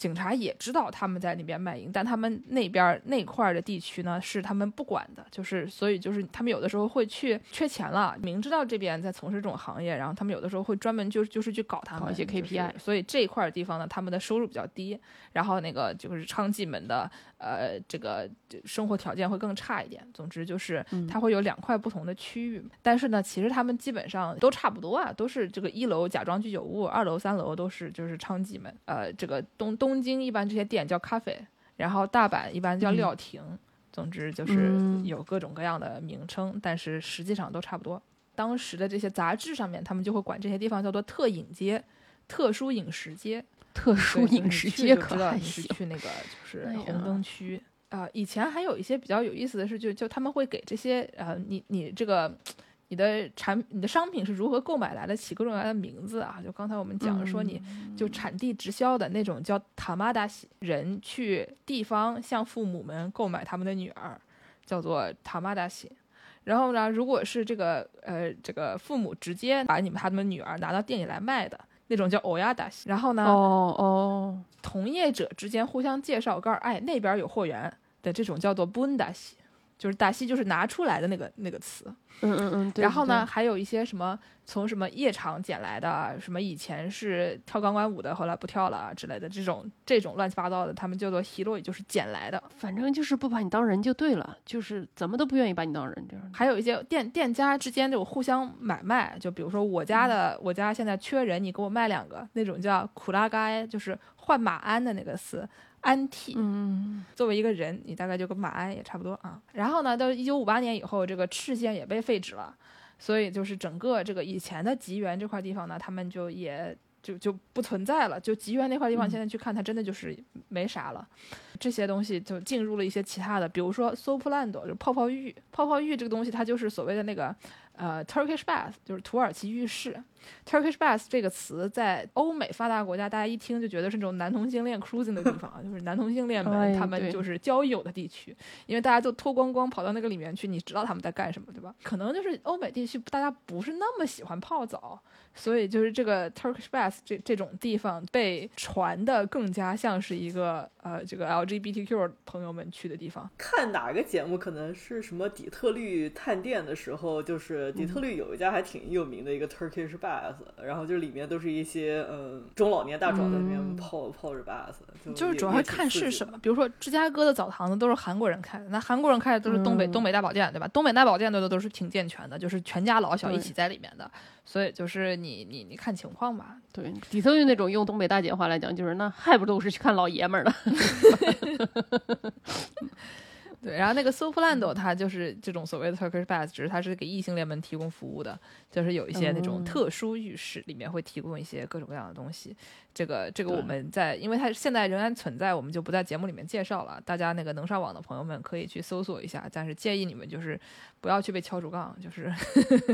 警察也知道他们在那边卖淫，但他们那边那块儿的地区呢是他们不管的，就是所以就是他们有的时候会去缺钱了，明知道这边在从事这种行业，然后他们有的时候会专门就就是去搞他们搞一些 KPI 所以这一块儿地方呢，他们的收入比较低，然后那个就是娼妓们的呃这个生活条件会更差一点。总之就是它会有两块不同的区域，但是呢，其实他们基本上都差不多啊，都是这个一楼假装居酒屋，二楼三楼都是就是娼妓们。呃，这个东东京一般这些店叫咖啡，然后大阪一般叫料亭。总之就是嗯有各种各样的名称，但是实际上都差不多。当时的这些杂志上面，他们就会管这些地方叫做特饮街、特殊饮食街。特殊饮食街可知道你是。去那个就是红灯区啊、以前还有一些比较有意思的是，就就他们会给这些呃，你你这个你的产你的商品是如何购买来的，起各种各样的名字啊。就刚才我们讲说，你就产地直销的那种叫塔玛达西人去地方向父母们购买他们的女儿，叫做塔玛达西。然后呢，如果是这个呃这个父母直接把你们他们女儿拿到店里来卖的那种叫欧亚达西。然后呢，哦哦，同业者之间互相介绍，告诉哎那边有货源的这种叫做 b u n d a 西，就是达西就是拿出来的那个那个词。嗯嗯嗯，对然后呢，还有一些什么从什么夜场捡来的，什么以前是跳钢管舞的，后来不跳了啊之类的这种这种乱七八糟的，他们叫做 hero，也就是捡来的。反正就是不把你当人就对了，就是怎么都不愿意把你当人这样。还有一些店店家之间这种互相买卖，就比如说我家的，我家现在缺人，你给我卖两个，那种叫苦拉该，就是换马鞍的那个词。安替，嗯，作为一个人，你大概就跟马鞍也差不多啊。然后呢，到一九五八年以后，这个赤县也被废止了，所以就是整个这个以前的吉原这块地方呢，他们就也就就不存在了。就吉原那块地方，现在去看，它真的就是没啥了。这些东西就进入了一些其他的，比如说 sopolando，就泡泡浴。泡泡浴这个东西，它就是所谓的那个呃 Turkish bath，就是土耳其浴室。Turkish bath 这个词在欧美发达国家，大家一听就觉得是那种男同性恋 cruising 的地方啊，就是男同性恋们哎他们就是交友的地区，因为大家都脱光光跑到那个里面去，你知道他们在干什么，对吧？可能就是欧美地区大家不是那么喜欢泡澡，所以就是这个 Turkish bath 这这种地方被传的更加像是一个呃这个 LGBTQ 朋友们去的地方。看哪个节目，可能是什么底特律探店的时候，就是底特律有一家还挺有名的一个 Turkish bath，然后就里面都是一些嗯中老年大壮在里面嗯泡、泡着 bath，就就是主要是看是什么，比如说芝加哥的澡堂子都是韩国人开的，那韩国人开的都是东北、嗯东北大保健，对吧？东北大保健的都是挺健全的，就是全家老小一起在里面的，所以就是你你你看情况吧。对，底特律那种用东北大姐话来讲，就是那还不都是去看老爷们儿的？对，然后那个 Soflando 它就是这种所谓的 Turkish bath，只是它是给异性恋们提供服务的，就是有一些那种嗯特殊浴室，里面会提供一些各种各样的东西。这个这个我们在，因为它现在仍然存在，我们就不在节目里面介绍了。大家那个能上网的朋友们可以去搜索一下，但是建议你们就是不要去被敲竹杠，就是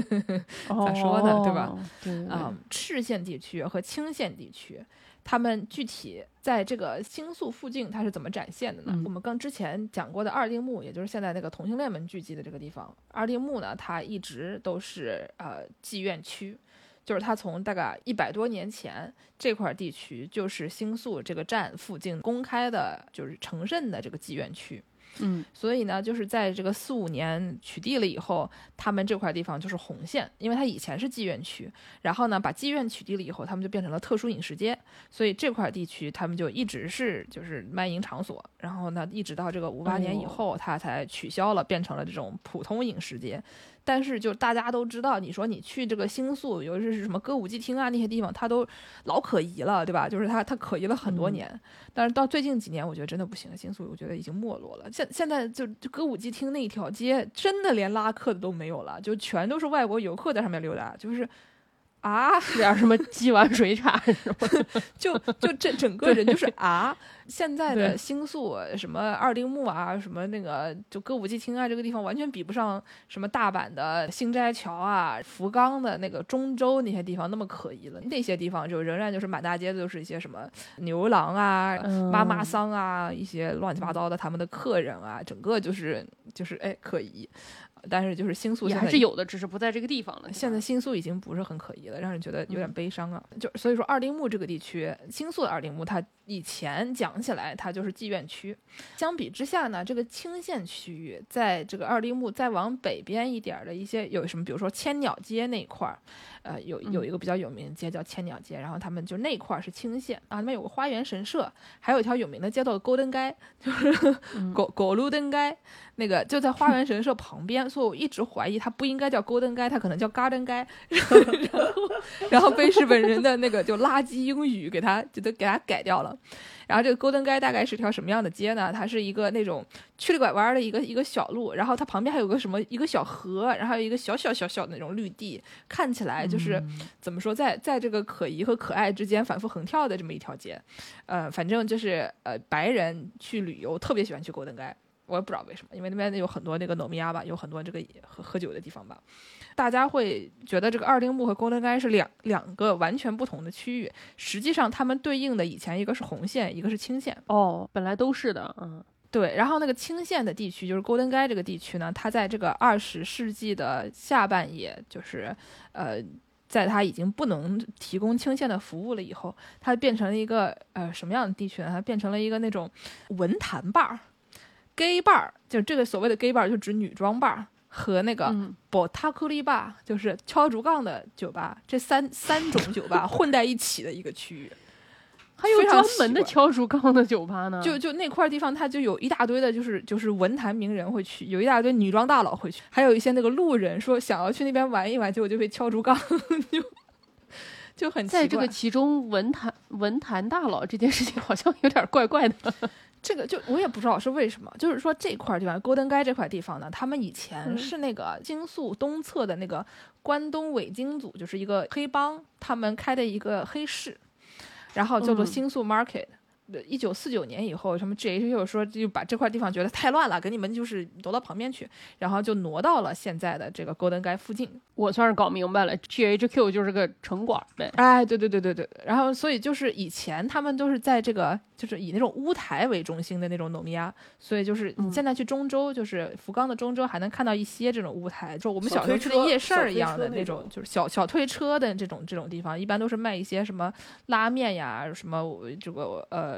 咋说呢对吧哦？对对啊、赤县地区和青县地区，他们具体在这个星宿附近，它是怎么展现的呢？嗯我们刚之前讲过的二丁目，也就是现在那个同性恋们聚集的这个地方，二丁目呢，它一直都是呃妓院区。就是它从大概一百多年前这块地区，就是星宿这个站附近公开的，就是承认的这个妓院区。嗯，所以呢，就是在这个四五年取缔了以后，他们这块地方就是红线，因为它以前是妓院区，然后呢，把妓院取缔了以后，他们就变成了特殊饮食街，所以这块地区他们就一直是就是卖淫场所，然后呢，一直到这个五八年以后，它才取消了，变成了这种普通饮食街。但是就大家都知道，你说你去这个星宿，尤其是什么歌舞伎町啊那些地方，它都老可疑了，对吧？就是它它可疑了很多年。但是到最近几年，我觉得真的不行，星宿我觉得已经没落了。现现在就就歌舞伎町那一条街，真的连拉客的都没有了，就全都是外国游客在上面溜达，就是。啊，吃点什么鸡丸水产什么的，就就这整个人就是啊！现在的星宿什么二丁目啊，什么那个就歌舞伎町啊，这个地方完全比不上什么大阪的新斋桥啊、福冈的那个中州那些地方那么可疑了。那些地方就仍然就是满大街都是一些什么牛郎啊、嗯妈妈桑啊，一些乱七八糟的他们的客人啊，整个就是就是哎可疑。但是就是新宿还是有的，只是不在这个地方了。现在新宿已经不是很可疑了，让人觉得有点悲伤啊。就所以说，二丁目这个地区，新宿的二丁目，它以前讲起来它就是妓院区。相比之下呢，这个青县区域在这个二丁目再往北边一点儿的一些有什么，比如说千鸟街那一块儿，呃，有有一个比较有名的街叫千鸟街，然后他们就那块儿是青县啊，那边有个花园神社，还有一条有名的街道勾灯街，就是 狗狗路灯街。那个就在花园神社旁边，所以我一直怀疑它不应该叫 Golden 街，它可能叫 Garden 街，然后然后被日本人的那个就垃圾英语给它就都给它改掉了。然后这个 Golden 街大概是条什么样的街呢？它是一个那种曲里拐弯的一个一个小路，然后它旁边还有个什么一个小河，然后还有一个小小小小的那种绿地，看起来就是、怎么说，在在这个可疑和可爱之间反复横跳的这么一条街。呃，反正就是呃白人去旅游特别喜欢去 Golden 街。我也不知道为什么，因为那边有很多那个糯米亚吧，有很多这个喝喝酒的地方吧。大家会觉得这个二丁目和勾登街是两两个完全不同的区域，实际上他们对应的以前一个是红线，一个是青线。哦，本来都是的，嗯，对，然后那个青线的地区，就是勾登街这个地区呢，它在这个二十世纪的下半叶，就是呃，在它已经不能提供青线的服务了以后，它变成了一个呃什么样的地区呢？它变成了一个那种文坛 bar。Gay bar 就这个所谓的 gay bar 就指女装 bar 和那个嗯 botakuri bar 就是敲竹杠的酒吧，这三三种酒吧 混在一起的一个区域。还有专门的敲竹杠的酒吧呢，就就那块地方，它就有一大堆的，就是就是文坛名人会去，有一大堆女装大佬会去，还有一些那个路人说想要去那边玩一玩，结果就被敲竹杠，就就很奇怪。在这个其中，文坛文坛大佬这件事情好像有点怪怪的。这个就我也不知道是为什么，就是说这块地方郭登街这块地方呢，他们以前嗯是那个京宿东侧的那个关东伪京组，就是一个黑帮，他们开的一个黑市，然后叫做嗯新宿 Market。一九四九年以后，什么 GHQ 说就把这块地方觉得太乱了，给你们就是挪到旁边去，然后就挪到了现在的这个勾登街附近。我算是搞明白了，GHQ 就是个城管呗。哎，对对对对对，然后所以就是以前他们都是在这个就是以那种乌台为中心的那种农米亚，所以就是现在去中州，就是福冈的中州还能看到一些这种乌台，就我们小小时候去的夜市一样的那种，那种就是小小推车的这种这种地方，一般都是卖一些什么拉面呀，什么这个呃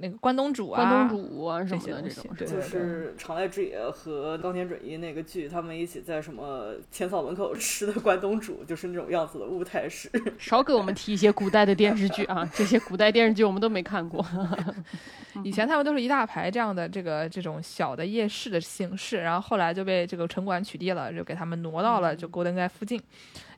那个关东煮啊，关东煮啊什么这些东西的这种，就是长濑智也和冈田准一那个剧，他们一起在什么浅草门口吃的关东煮，就是那种样子的物态式。少给我们提一些古代的电视剧啊，这些古代电视剧我们都没看过。以前他们都是一大排这样的这个这种小的夜市的形式，然后后来就被这个城管取缔了，就给他们挪到了就勾登街附近，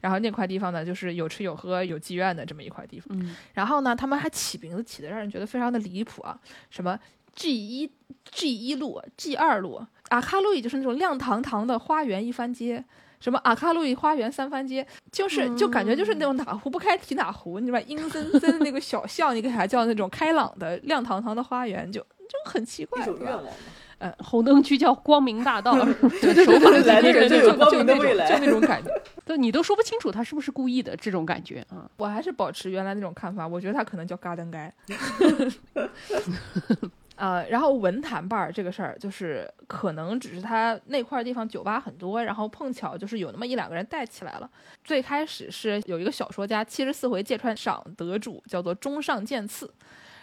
然后那块地方呢就是有吃有喝有妓院的这么一块地方。嗯，然后呢，他们还起名字起的让人觉得非常的离谱啊，什么 G 一 G 一路、G 二路，阿卡路伊就是那种亮堂堂的花园一番街。什么阿卡路伊花园三番街，就是就感觉就是那种哪壶不开提哪壶，你知道吧？阴森森的那个小巷，你给它叫那种开朗的亮堂堂的花园，就就很奇怪，一种对吧愿望嘛。红灯区叫光明大道，对对对对，来的人就有光就那种明的未来就那种感觉。对你都说不清楚他是不是故意的这种感觉啊。我还是保持原来那种看法，我觉得他可能叫嘎登该。呃，然后文坛 bar 这个事儿，就是可能只是他那块地方酒吧很多，然后碰巧就是有那么一两个人带起来了。最开始是有一个小说家七十四回芥川赏得主，叫做中上健次。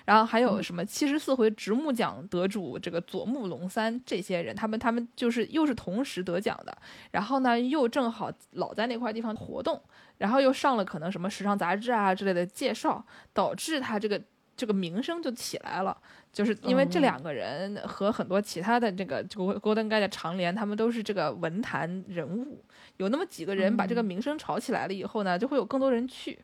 然后还有什么七十四回直木奖得主这个佐木龙三这些人，他们他们就是又是同时得奖的，然后呢又正好老在那块地方活动，然后又上了可能什么时尚杂志啊之类的介绍，导致他这个这个名声就起来了。就是因为这两个人和很多其他的这个这个 Golden Guy 的常联，他们都是这个文坛人物，有那么几个人把这个名声炒起来了以后呢，就会有更多人去。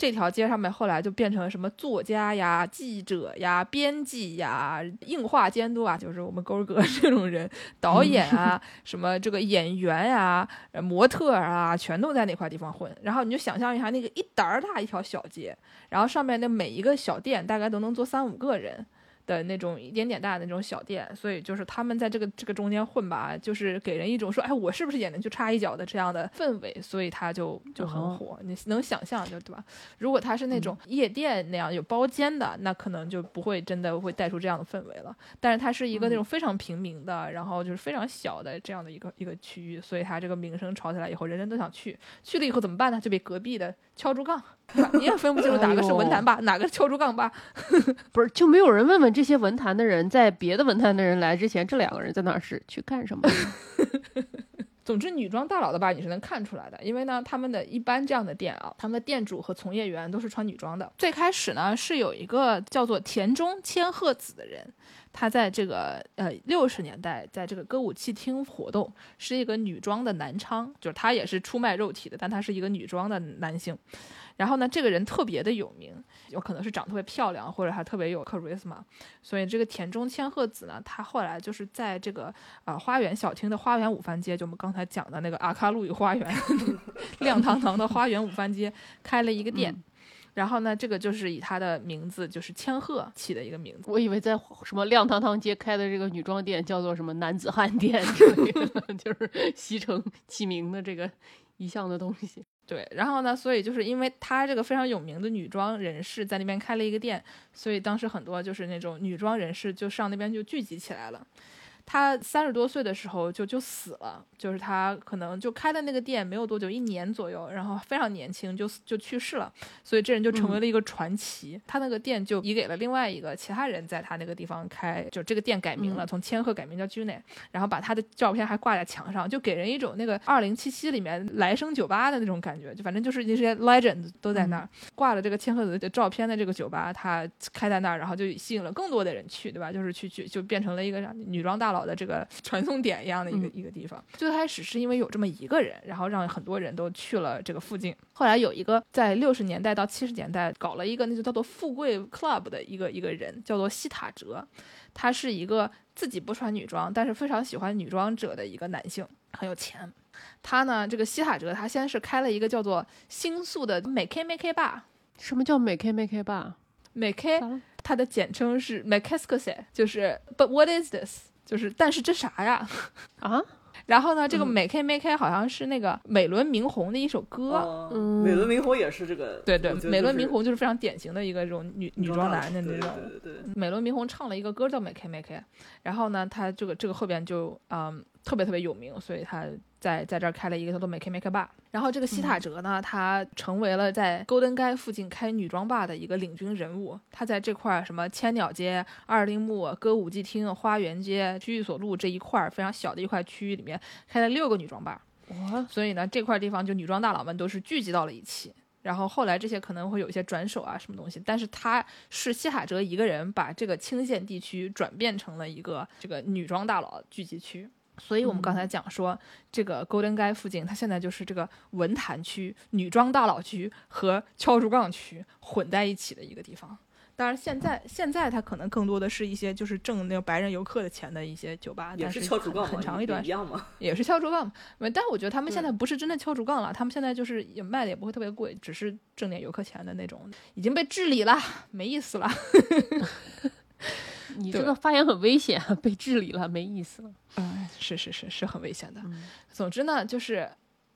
这条街上面后来就变成了什么作家呀、记者呀、编辑呀、硬化监督啊，就是我们勾哥 这种人，导演啊、什么这个演员呀、呃模特儿啊，全都在那块地方混。然后你就想象一下，那个一沓儿大一条小街，然后上面的每一个小店大概都能坐三五个人。的那种一点点大的那种小店，所以就是他们在这个这个中间混吧，就是给人一种说，哎，我是不是也能去插一脚的这样的氛围，所以他就就很火。你能想象就对吧？如果他是那种夜店那样有包间的，那可能就不会真的会带出这样的氛围了。但是它是一个那种非常平民的，然后就是非常小的这样的一个一个区域，所以它这个名声炒起来以后，人人都想去。去了以后怎么办呢？就被隔壁的敲竹杠，你也分不清楚哪个是文坛吧，哪个是敲竹杠吧。不是就没有人问问这些文坛的人，在别的文坛的人来之前，这两个人在那儿是去干什么？总之，女装大佬的吧，你是能看出来的，因为呢，他们的一般这样的店啊，他们的店主和从业员都是穿女装的。最开始呢，是有一个叫做田中千鹤子的人，他在这个呃六十年代，在这个歌舞伎厅活动，是一个女装的男娼，就是他也是出卖肉体的，但他是一个女装的男性。然后呢，这个人特别的有名，有可能是长得特别漂亮，或者还特别有 charisma，所以这个田中千鹤子呢，她后来就是在这个呃花园小厅的花园午饭街，就我们刚才讲的那个阿卡路与花园，亮堂堂的花园午饭街开了一个店。然后呢，这个就是以她的名字，就是千鹤起的一个名字。我以为在什么亮堂堂街开的这个女装店叫做什么男子汉店之类的，就是 西城起名的这个一项的东西。对，然后呢，所以就是因为她这个非常有名的女装人士在那边开了一个店，所以当时很多就是那种女装人士就上那边就聚集起来了。她三十多岁的时候就就死了，就是他可能就开的那个店没有多久，一年左右，然后非常年轻就就去世了，所以这人就成为了一个传奇。他那个店就移给了另外一个其他人，在他那个地方开，就这个店改名了，从千鹤改名叫 June，然后把他的照片还挂在墙上，就给人一种那个二零七七里面来生酒吧的那种感觉，就反正就是那些 legends 都在那儿、挂了这个千鹤子的照片的这个酒吧，他开在那儿，然后就吸引了更多的人去，对吧？就是去去就变成了一个女装大佬的这个 传送点一样的一个、一个地方。最开始是因为有这么一个人，然后让很多人都去了这个附近。后来有一个在六十年代到七十年代搞了一个那就叫做富贵 club 的一个一个人，叫做西塔哲。他是一个自己不穿女装，但是非常喜欢女装者的一个男性，很有钱。他呢，这个西塔哲，他先是开了一个叫做星宿的美 K 美 K 吧，什么叫美 K 美 K 吧？美 K 它的简称是 m a k e s k s e 就是 But what is this？就是但是这啥呀？啊？然后呢，这个嗯美 K 美 K 好像是那个美轮明宏的一首歌。哦嗯美轮明宏也是这个，对对美轮明宏就是非常典型的一个这种女女装男的那种。对对对对，美轮明宏唱了一个歌叫《美 K 美 K》，然后呢，他这个这个后边就嗯特别特别有名，所以他在在这儿开了一个叫做 Make Make Bar。然后这个西塔哲呢，他成为了在勾登街附近开女装吧的一个领军人物。他在这块儿什么千鸟街、二丁目、歌舞伎町、花园街、区域所路这一块儿非常小的一块区域里面开了六个女装吧。哇所以呢，这块地方就女装大佬们都是聚集到了一起。然后后来这些可能会有一些转手啊什么东西，但是他是西塔哲一个人把这个青县地区转变成了一个这个女装大佬聚集区。所以我们刚才讲说，这个 Golden Gate 附近，它现在就是这个文坛区、女装大佬区和敲竹杠区混在一起的一个地方。当然，现在现在它可能更多的是一些就是挣那个白人游客的钱的一些酒吧，也但是很敲竹杠，很长一段一样嘛。也是敲竹杠但我觉得他们现在不是真的敲竹杠了，他们现在就是也卖的也不会特别贵，只是挣点游客钱的那种，已经被治理了，没意思了。对你这个发言很危险，啊，被治理了，没意思了。嗯，是是是是很危险的。嗯总之呢，就是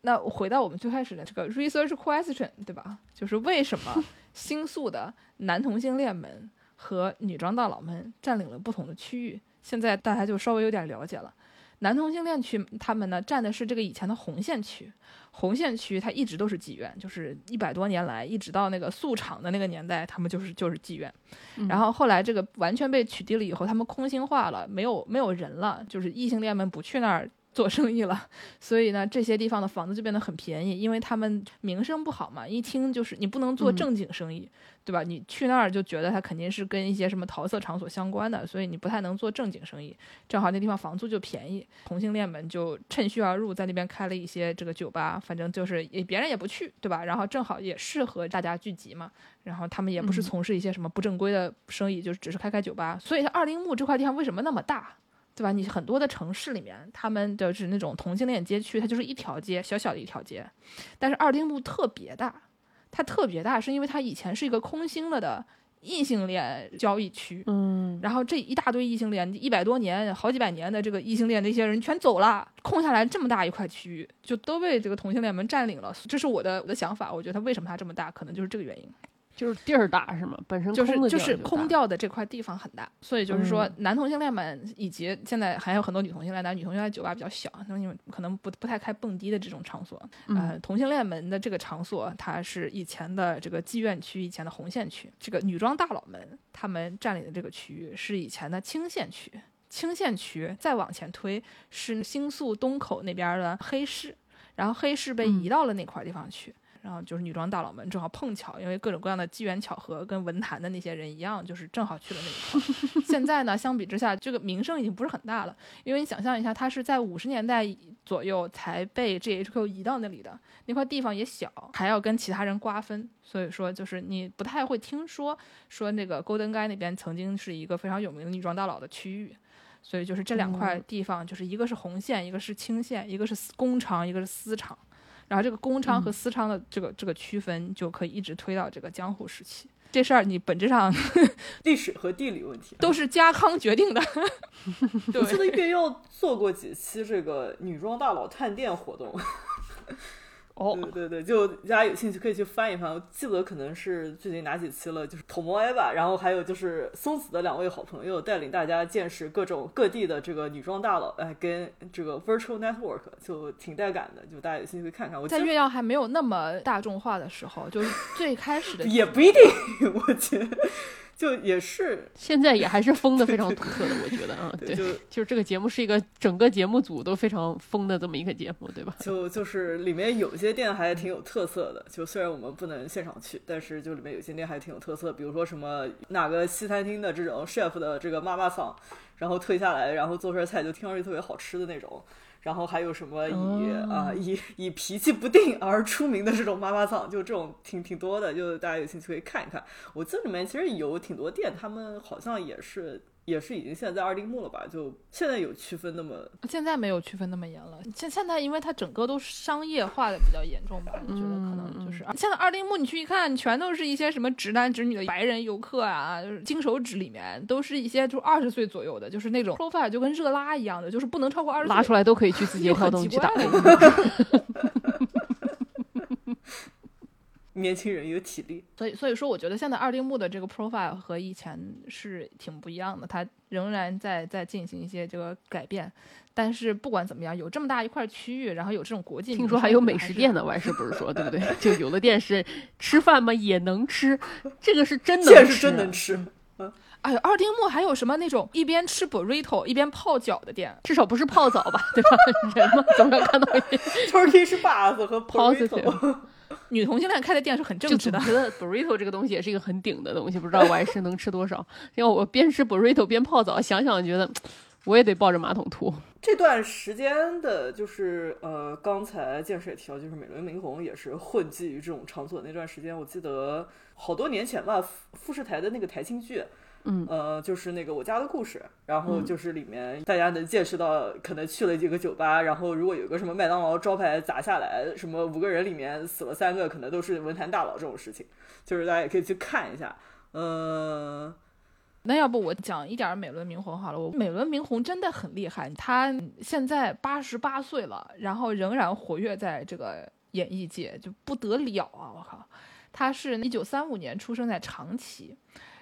那回到我们最开始的这个 research question，对吧？就是为什么 新宿的男同性恋们和女装大佬们占领了不同的区域？现在大家就稍微有点了解了。男同性恋区他们呢占的是这个以前的红线区，红线区它一直都是妓院，就是一百多年来，一直到那个素场的那个年代，他们就是就是妓院。然后后来这个完全被取缔了以后，他们空心化了，没有没有人了，就是异性恋们不去那儿。做生意了，所以呢，这些地方的房子就变得很便宜，因为他们名声不好嘛。一听就是你不能做正经生意，对吧？你去那儿就觉得它肯定是跟一些什么桃色场所相关的，所以你不太能做正经生意。正好那地方房租就便宜，同性恋们就趁虚而入，在那边开了一些这个酒吧，反正就是也别人也不去，对吧？然后正好也适合大家聚集嘛。然后他们也不是从事一些什么不正规的生意，就是只是开开酒吧。所以二丁目这块地方为什么那么大？对吧？你很多的城市里面，他们的是那种同性恋街区，它就是一条街，小小的一条街。但是二丁目特别大，它特别大，是因为它以前是一个空心了的异性恋交易区。嗯，然后这一大堆异性恋，一百多年、好几百年的这个异性恋那些人全走了，空下来这么大一块区域，就都被这个同性恋们占领了。这是我的我的想法，我觉得它为什么它这么大，可能就是这个原因。就是地儿大是吗？本身就是就是空掉的这块地方很大，所以就是说男同性恋们以及现在还有很多女同性恋，男女同性恋酒吧比较小，那你们可能不不太开蹦迪的这种场所。呃，同性恋们的这个场所，它是以前的这个妓院区，以前的红线区。这个女装大佬们他们占领的这个区域是以前的青线区，青线区再往前推是新宿东口那边的黑市，然后黑市被移到了那块地方去。然后就是女装大佬们正好碰巧，因为各种各样的机缘巧合，跟文坛的那些人一样，就是正好去了那一块。现在呢，相比之下，这个名声已经不是很大了，因为你想象一下，它是在五十年代左右才被 GHQ 移到那里的，那块地方也小，还要跟其他人瓜分，所以说就是你不太会听说说那个 Golden Guy 那边曾经是一个非常有名的女装大佬的区域，所以就是这两块地方，就是一个是红线，一个是青线，一个是工厂，一个是私厂。然后这个公娼和私娼的这个这个区分就可以一直推到这个江户时期。这事儿你本质上 历史和地理问题都是家康决定的。我记得月曜做过几期这个女装大佬探店活动。哦，对对对，就大家有兴趣可以去翻一翻。我记得可能是最近哪几期了，就是土摩 A 吧，然后还有就是松子的两位好朋友带领大家见识各种各地的这个女装大佬，哎，跟这个 Virtual Network 就挺带感的，就大家有兴趣可以看看。我在月亮还没有那么大众化的时候，就是最开始的 也不一定，我觉得。就也是，现在也还是封的非常独特的，我觉得啊，对，就就是这个节目是一个整个节目组都非常封的这么一个节目，对吧？就就是里面有些店还挺有特色的，就虽然我们不能现场去，但是就里面有些店还挺有特色，比如说什么哪个西餐厅的这种 chef 的这个妈妈桑，然后退下来，然后做出来菜就听上去特别好吃的那种。然后还有什么以啊以以脾气不定而出名的这种妈妈桑，就这种挺挺多的，就大家有兴趣可以看一看。我这里面其实有挺多店，他们好像也是。也是已经现在在二丁目了吧？就现在有区分那么？现在没有区分那么严了。现现在因为它整个都商业化的比较严重吧？我觉得可能就是现在二丁目你去一看，全都是一些什么直男直女的白人游客啊，就是金手指里面都是一些就二十岁左右的，就是那种 profile 就跟热拉一样的，就是不能超过二十。拉出来都可以去字节跳动去打。年轻人有体力，所以所以说，我觉得现在二丁目的这个 profile 和以前是挺不一样的，它仍然在在进行一些这个改变。但是不管怎么样，有这么大一块区域，然后有这种国际，听说还有美食店呢，我还是不是说对不对？就有的店是吃饭嘛也能吃，这个是真能吃，是真能吃。嗯哎呦，二丁目还有什么那种一边吃 burrito 一边泡脚的店？至少不是泡澡吧，对吧？人嘛，总要看到一些 Turkish bath 和 burrito。女同性恋开的店是很正直的。觉得 burrito 这个东西也是一个很顶的东西，不知道我还是能吃多少。因为我边吃 burrito 边泡澡，想想觉得我也得抱着马桶吐。这段时间的，就是呃，刚才建设也提到，就是美轮明宏也是混迹于这种场所。那段时间，我记得好多年前吧，富士台的那个台庆剧。嗯，呃，就是那个我家的故事，然后就是里面大家能见识到，可能去了几个酒吧，然后如果有个什么麦当劳招牌砸下来，什么五个人里面死了三个，可能都是文坛大佬这种事情，就是大家也可以去看一下。嗯，那要不我讲一点美轮明宏好了，我美轮明宏真的很厉害，他现在八十八岁了，然后仍然活跃在这个演艺界，就不得了啊！我靠，他是一九三五年出生在长崎。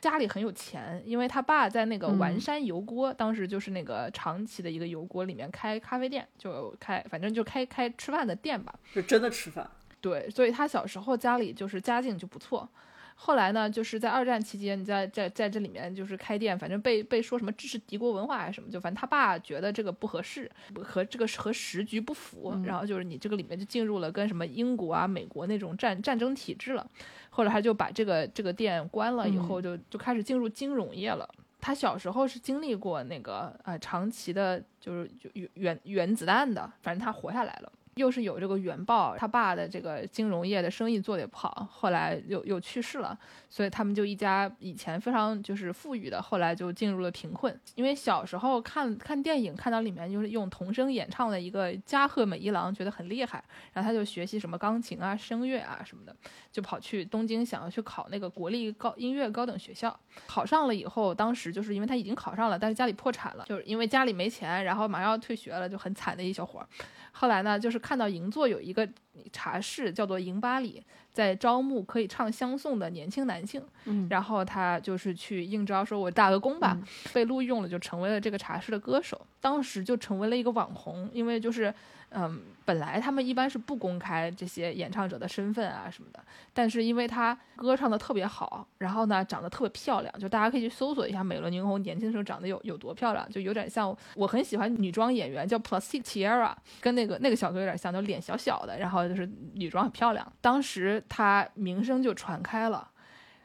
家里很有钱，因为他爸在那个嗯丸山油锅，当时就是那个长崎的一个油锅里面开咖啡店，就开反正就开开吃饭的店吧。是真的吃饭。对，所以他小时候家里就是家境就不错。后来呢，就是在二战期间，你在在在这里面就是开店，反正被被说什么支持敌国文化还是什么，就反正他爸觉得这个不合适，不和这个和时局不符，然后就是你这个里面就进入了跟什么英国啊、美国那种战战争体制了。后来他就把这个这个店关了，以后就就开始进入金融业了。他小时候是经历过那个呃长期的，就是就原原原子弹的，反正他活下来了。又是有这个原爆，他爸的这个金融业的生意做得也不好，后来又又去世了，所以他们就一家以前非常就是富裕的，后来就进入了贫困。因为小时候看看电影，看到里面就是用童声演唱的一个加贺美一郎，觉得很厉害，然后他就学习什么钢琴啊、声乐啊什么的，就跑去东京想要去考那个国立高音乐高等学校。考上了以后，当时就是因为他已经考上了，但是家里破产了，就是因为家里没钱，然后马上要退学了，就很惨的一小伙儿。后来呢，就是看到银座有一个茶室叫做银巴里，在招募可以唱相送的年轻男性，嗯然后他就是去应招，说我打个工吧，被录用了，就成为了这个茶室的歌手，当时就成为了一个网红，因为就是。嗯，本来他们一般是不公开这些演唱者的身份啊什么的，但是因为他歌唱的特别好，然后呢长得特别漂亮，就大家可以去搜索一下美轮明宏年轻的时候长得有有多漂亮，就有点像我很喜欢女装演员叫 Plastic Tiara，跟那个那个小哥有点像，就脸小小的，然后就是女装很漂亮。当时她名声就传开了。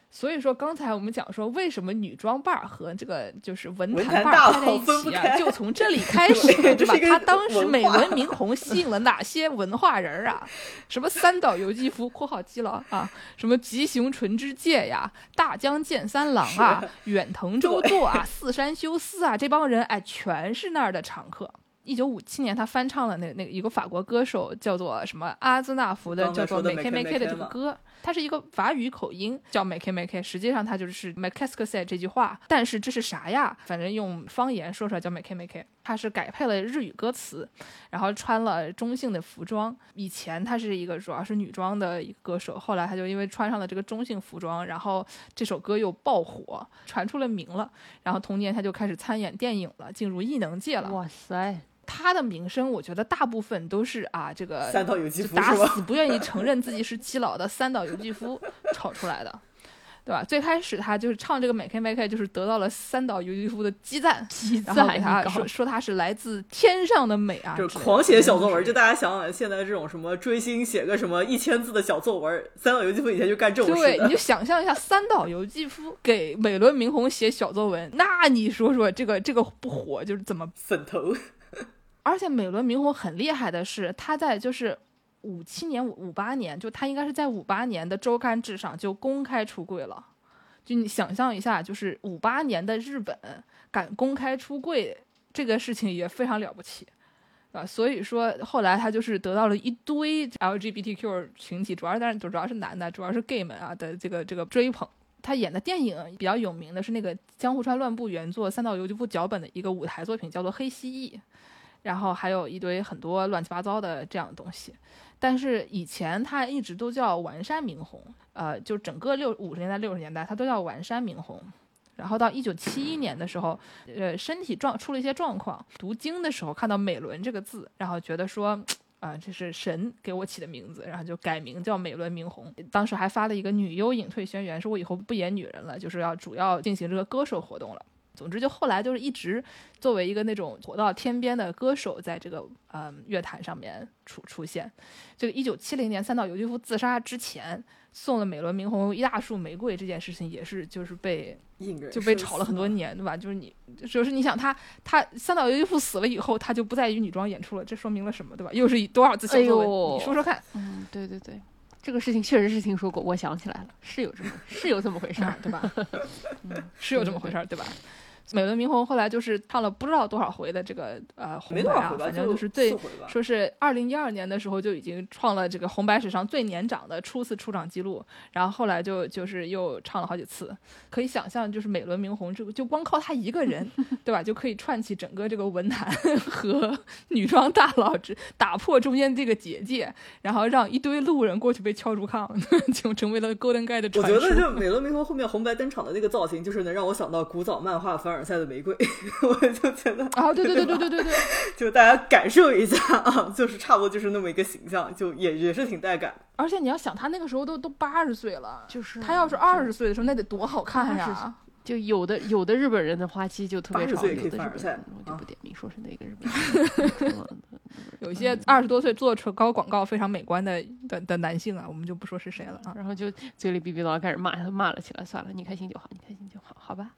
所以说，刚才我们讲说，为什么女装伴儿和这个就是文文坛伴儿开在一起啊？就从这里 开始，对吧他当时美轮明宏吸引了哪些文化人儿啊？什么三岛由纪夫（括号基佬啊），什么吉雄纯之介呀、大江健三郎啊、远藤周作啊、四山修斯啊，这帮人哎，全是那儿的常客。一九五七年，他翻唱了那那个一个法国歌手叫做什么阿兹纳夫的叫做说的 “Make Make Make” 的这个嘛歌，它是一个法语口音叫 “Make Make”，实际上它就是 “Make s que 这句话，但是这是啥呀？反正用方言说出来叫 “Make Make”，它是改配了日语歌词，然后穿了中性的服装。以前他是一个主要是女装的一个歌手，后来他就因为穿上了这个中性服装，然后这首歌又爆火，传出了名了。然后同年他就开始参演电影了，进入艺能界了。哇塞，他的名声，我觉得大部分都是啊，这个三岛由纪夫打夫是吧？死不愿意承认自己是基佬的三岛由纪夫炒出来的，对吧？最开始他就是唱这个《Make Make》，就是得到了三岛由纪夫的激赞，积然后给他赞一高说说他是来自天上的美啊，之类的就是狂写小作文，就大家想想，现在这种什么追星写个什么一千字的小作文，三岛由纪夫以前就干这种对，事对。你就想象一下，三岛由纪夫给美轮明宏写小作文，那你说说这个这个不火就是怎么粉头，而且美轮明宏很厉害的是，他在就是五七年、五八年，就他应该是在五八年的周刊志上就公开出柜了。就你想象一下，就是五八年的日本敢公开出柜这个事情也非常了不起，啊，所以说后来他就是得到了一堆 LGBTQ 群体，主要但是主要是男的，主要是 gay 们啊的这个这个追捧。他演的电影比较有名的是那个江户川乱步原作三岛由纪夫脚本的一个舞台作品，叫做《黑蜥蜴》。然后还有一堆很多乱七八糟的这样的东西，但是以前他一直都叫丸山明红，呃，就整个六五十年代六十年代他都叫丸山明红，然后到一九七一年的时候，呃，身体状出了一些状况，读经的时候看到美伦这个字，然后觉得说。啊，这是神给我起的名字，然后就改名叫美伦明红。当时还发了一个女优隐退宣言，说我以后不演女人了，就是要主要进行这个歌手活动了。总之，就后来就是一直作为一个那种火到天边的歌手，在这个嗯乐坛上面出出现。这个一九七零年三岛由纪夫自杀之前，送了美轮明宏一大束玫瑰这件事情，也是就是被就被炒了很多年，对吧？就是你，就是你想他他三岛由纪夫死了以后，他就不再于女装演出了，这说明了什么，对吧？又是以多少次小哎作文？呦你说说看。嗯，对对对，这个事情确实是听说过，我想起来了，是有这么是有这么回事儿，对吧？嗯 是有这么回事儿，对吧？美轮明宏后来就是唱了不知道多少回的这个呃红白啊，反正就就是最。说是二零一二年的时候就已经创了这个红白史上最年长的初次出场记录，然后后来就就是又唱了好几次，可以想象就是美轮明宏这个就光靠他一个人，对吧，就可以串起整个这个文坛 和女装大佬之打破中间这个结界，然后让一堆路人过去被敲竹杠，就成为了 Golden Guy 的我传说。觉得就美轮明宏后面红白登场的那个造型，就是能让我想到古早漫画凡尔赛的玫瑰，我就觉得啊，对对对对对对对，就大家感受一下啊，就是差不多就是那么一个形象，就也也是挺带感。而且你要想，他那个时候都都八十岁了，就是他要是二十岁的时候，那得多好看呀！就有的有的日本人的花期就特别长，岁可以有的日本我就啊不点名说是哪个日本人。有一些二十多岁做唇膏广告非常美观的的的男性啊，我们就不说是谁了啊。然后就嘴里哔哔叨开始骂他，骂了起来。算了，你开心就好，你开心就好，好吧？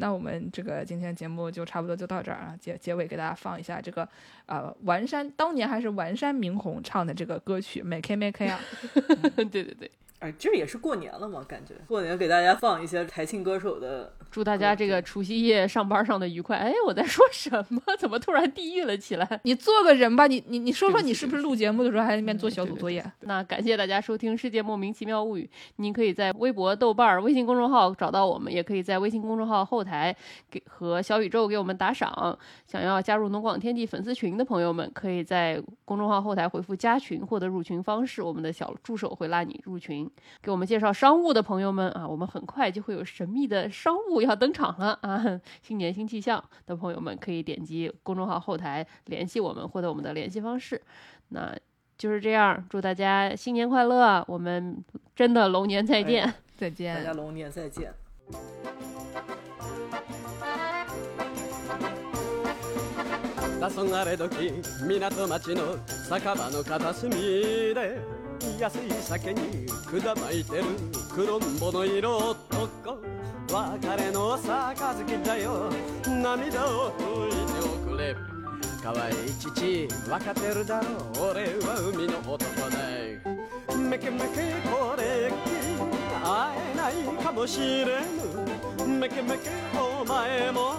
那我们这个今天节目就差不多就到这儿啊，结结尾给大家放一下这个呃丸山当年还是丸山明宏唱的这个歌曲《美 K 美 K》啊，对对对，哎，这也是过年了嘛，感觉过年给大家放一些台庆歌手的，祝大家这个除夕夜上班上的愉快。哎，我在说什么？怎么突然地狱了起来？你做个人吧，你你你说说你是不是录节目的时候还在那边做小组作业？那感谢大家收听《世界莫名其妙物语》，您可以在微博、豆瓣儿、微信公众号找到我们，也可以在微信公众号后台给和小宇宙给我们打赏。想要加入农广天地粉丝群的朋友们，可以在公众号后台回复“加群”获得入群方式，我们的小助手会拉你入群。给我们介绍商务的朋友们啊，我们很快就会有神秘的商务要登场了啊！新年新气象的朋友们可以点击公众号后台联系我们，获得我们的联系方式。那就是这样，祝大家新年快乐！我们真的龙年再见。哎再见大。家龙年再见。黄昏時港町の酒場の片隅で 安い酒に管巻いてる黒んぼの色男。別れの杯だよ。涙を拭いておくれ。可愛い父分かってるだろう。俺は海の男だめけめけこれっき会えないかもしれぬ。めけめけお前も。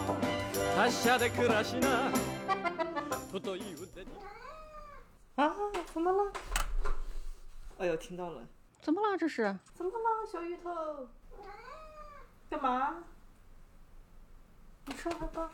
達者で暮らしな。太い腕に。啊，怎么了？哎呦，听到了，怎么了？这是？怎么了，小芋头？干嘛？你上来吧。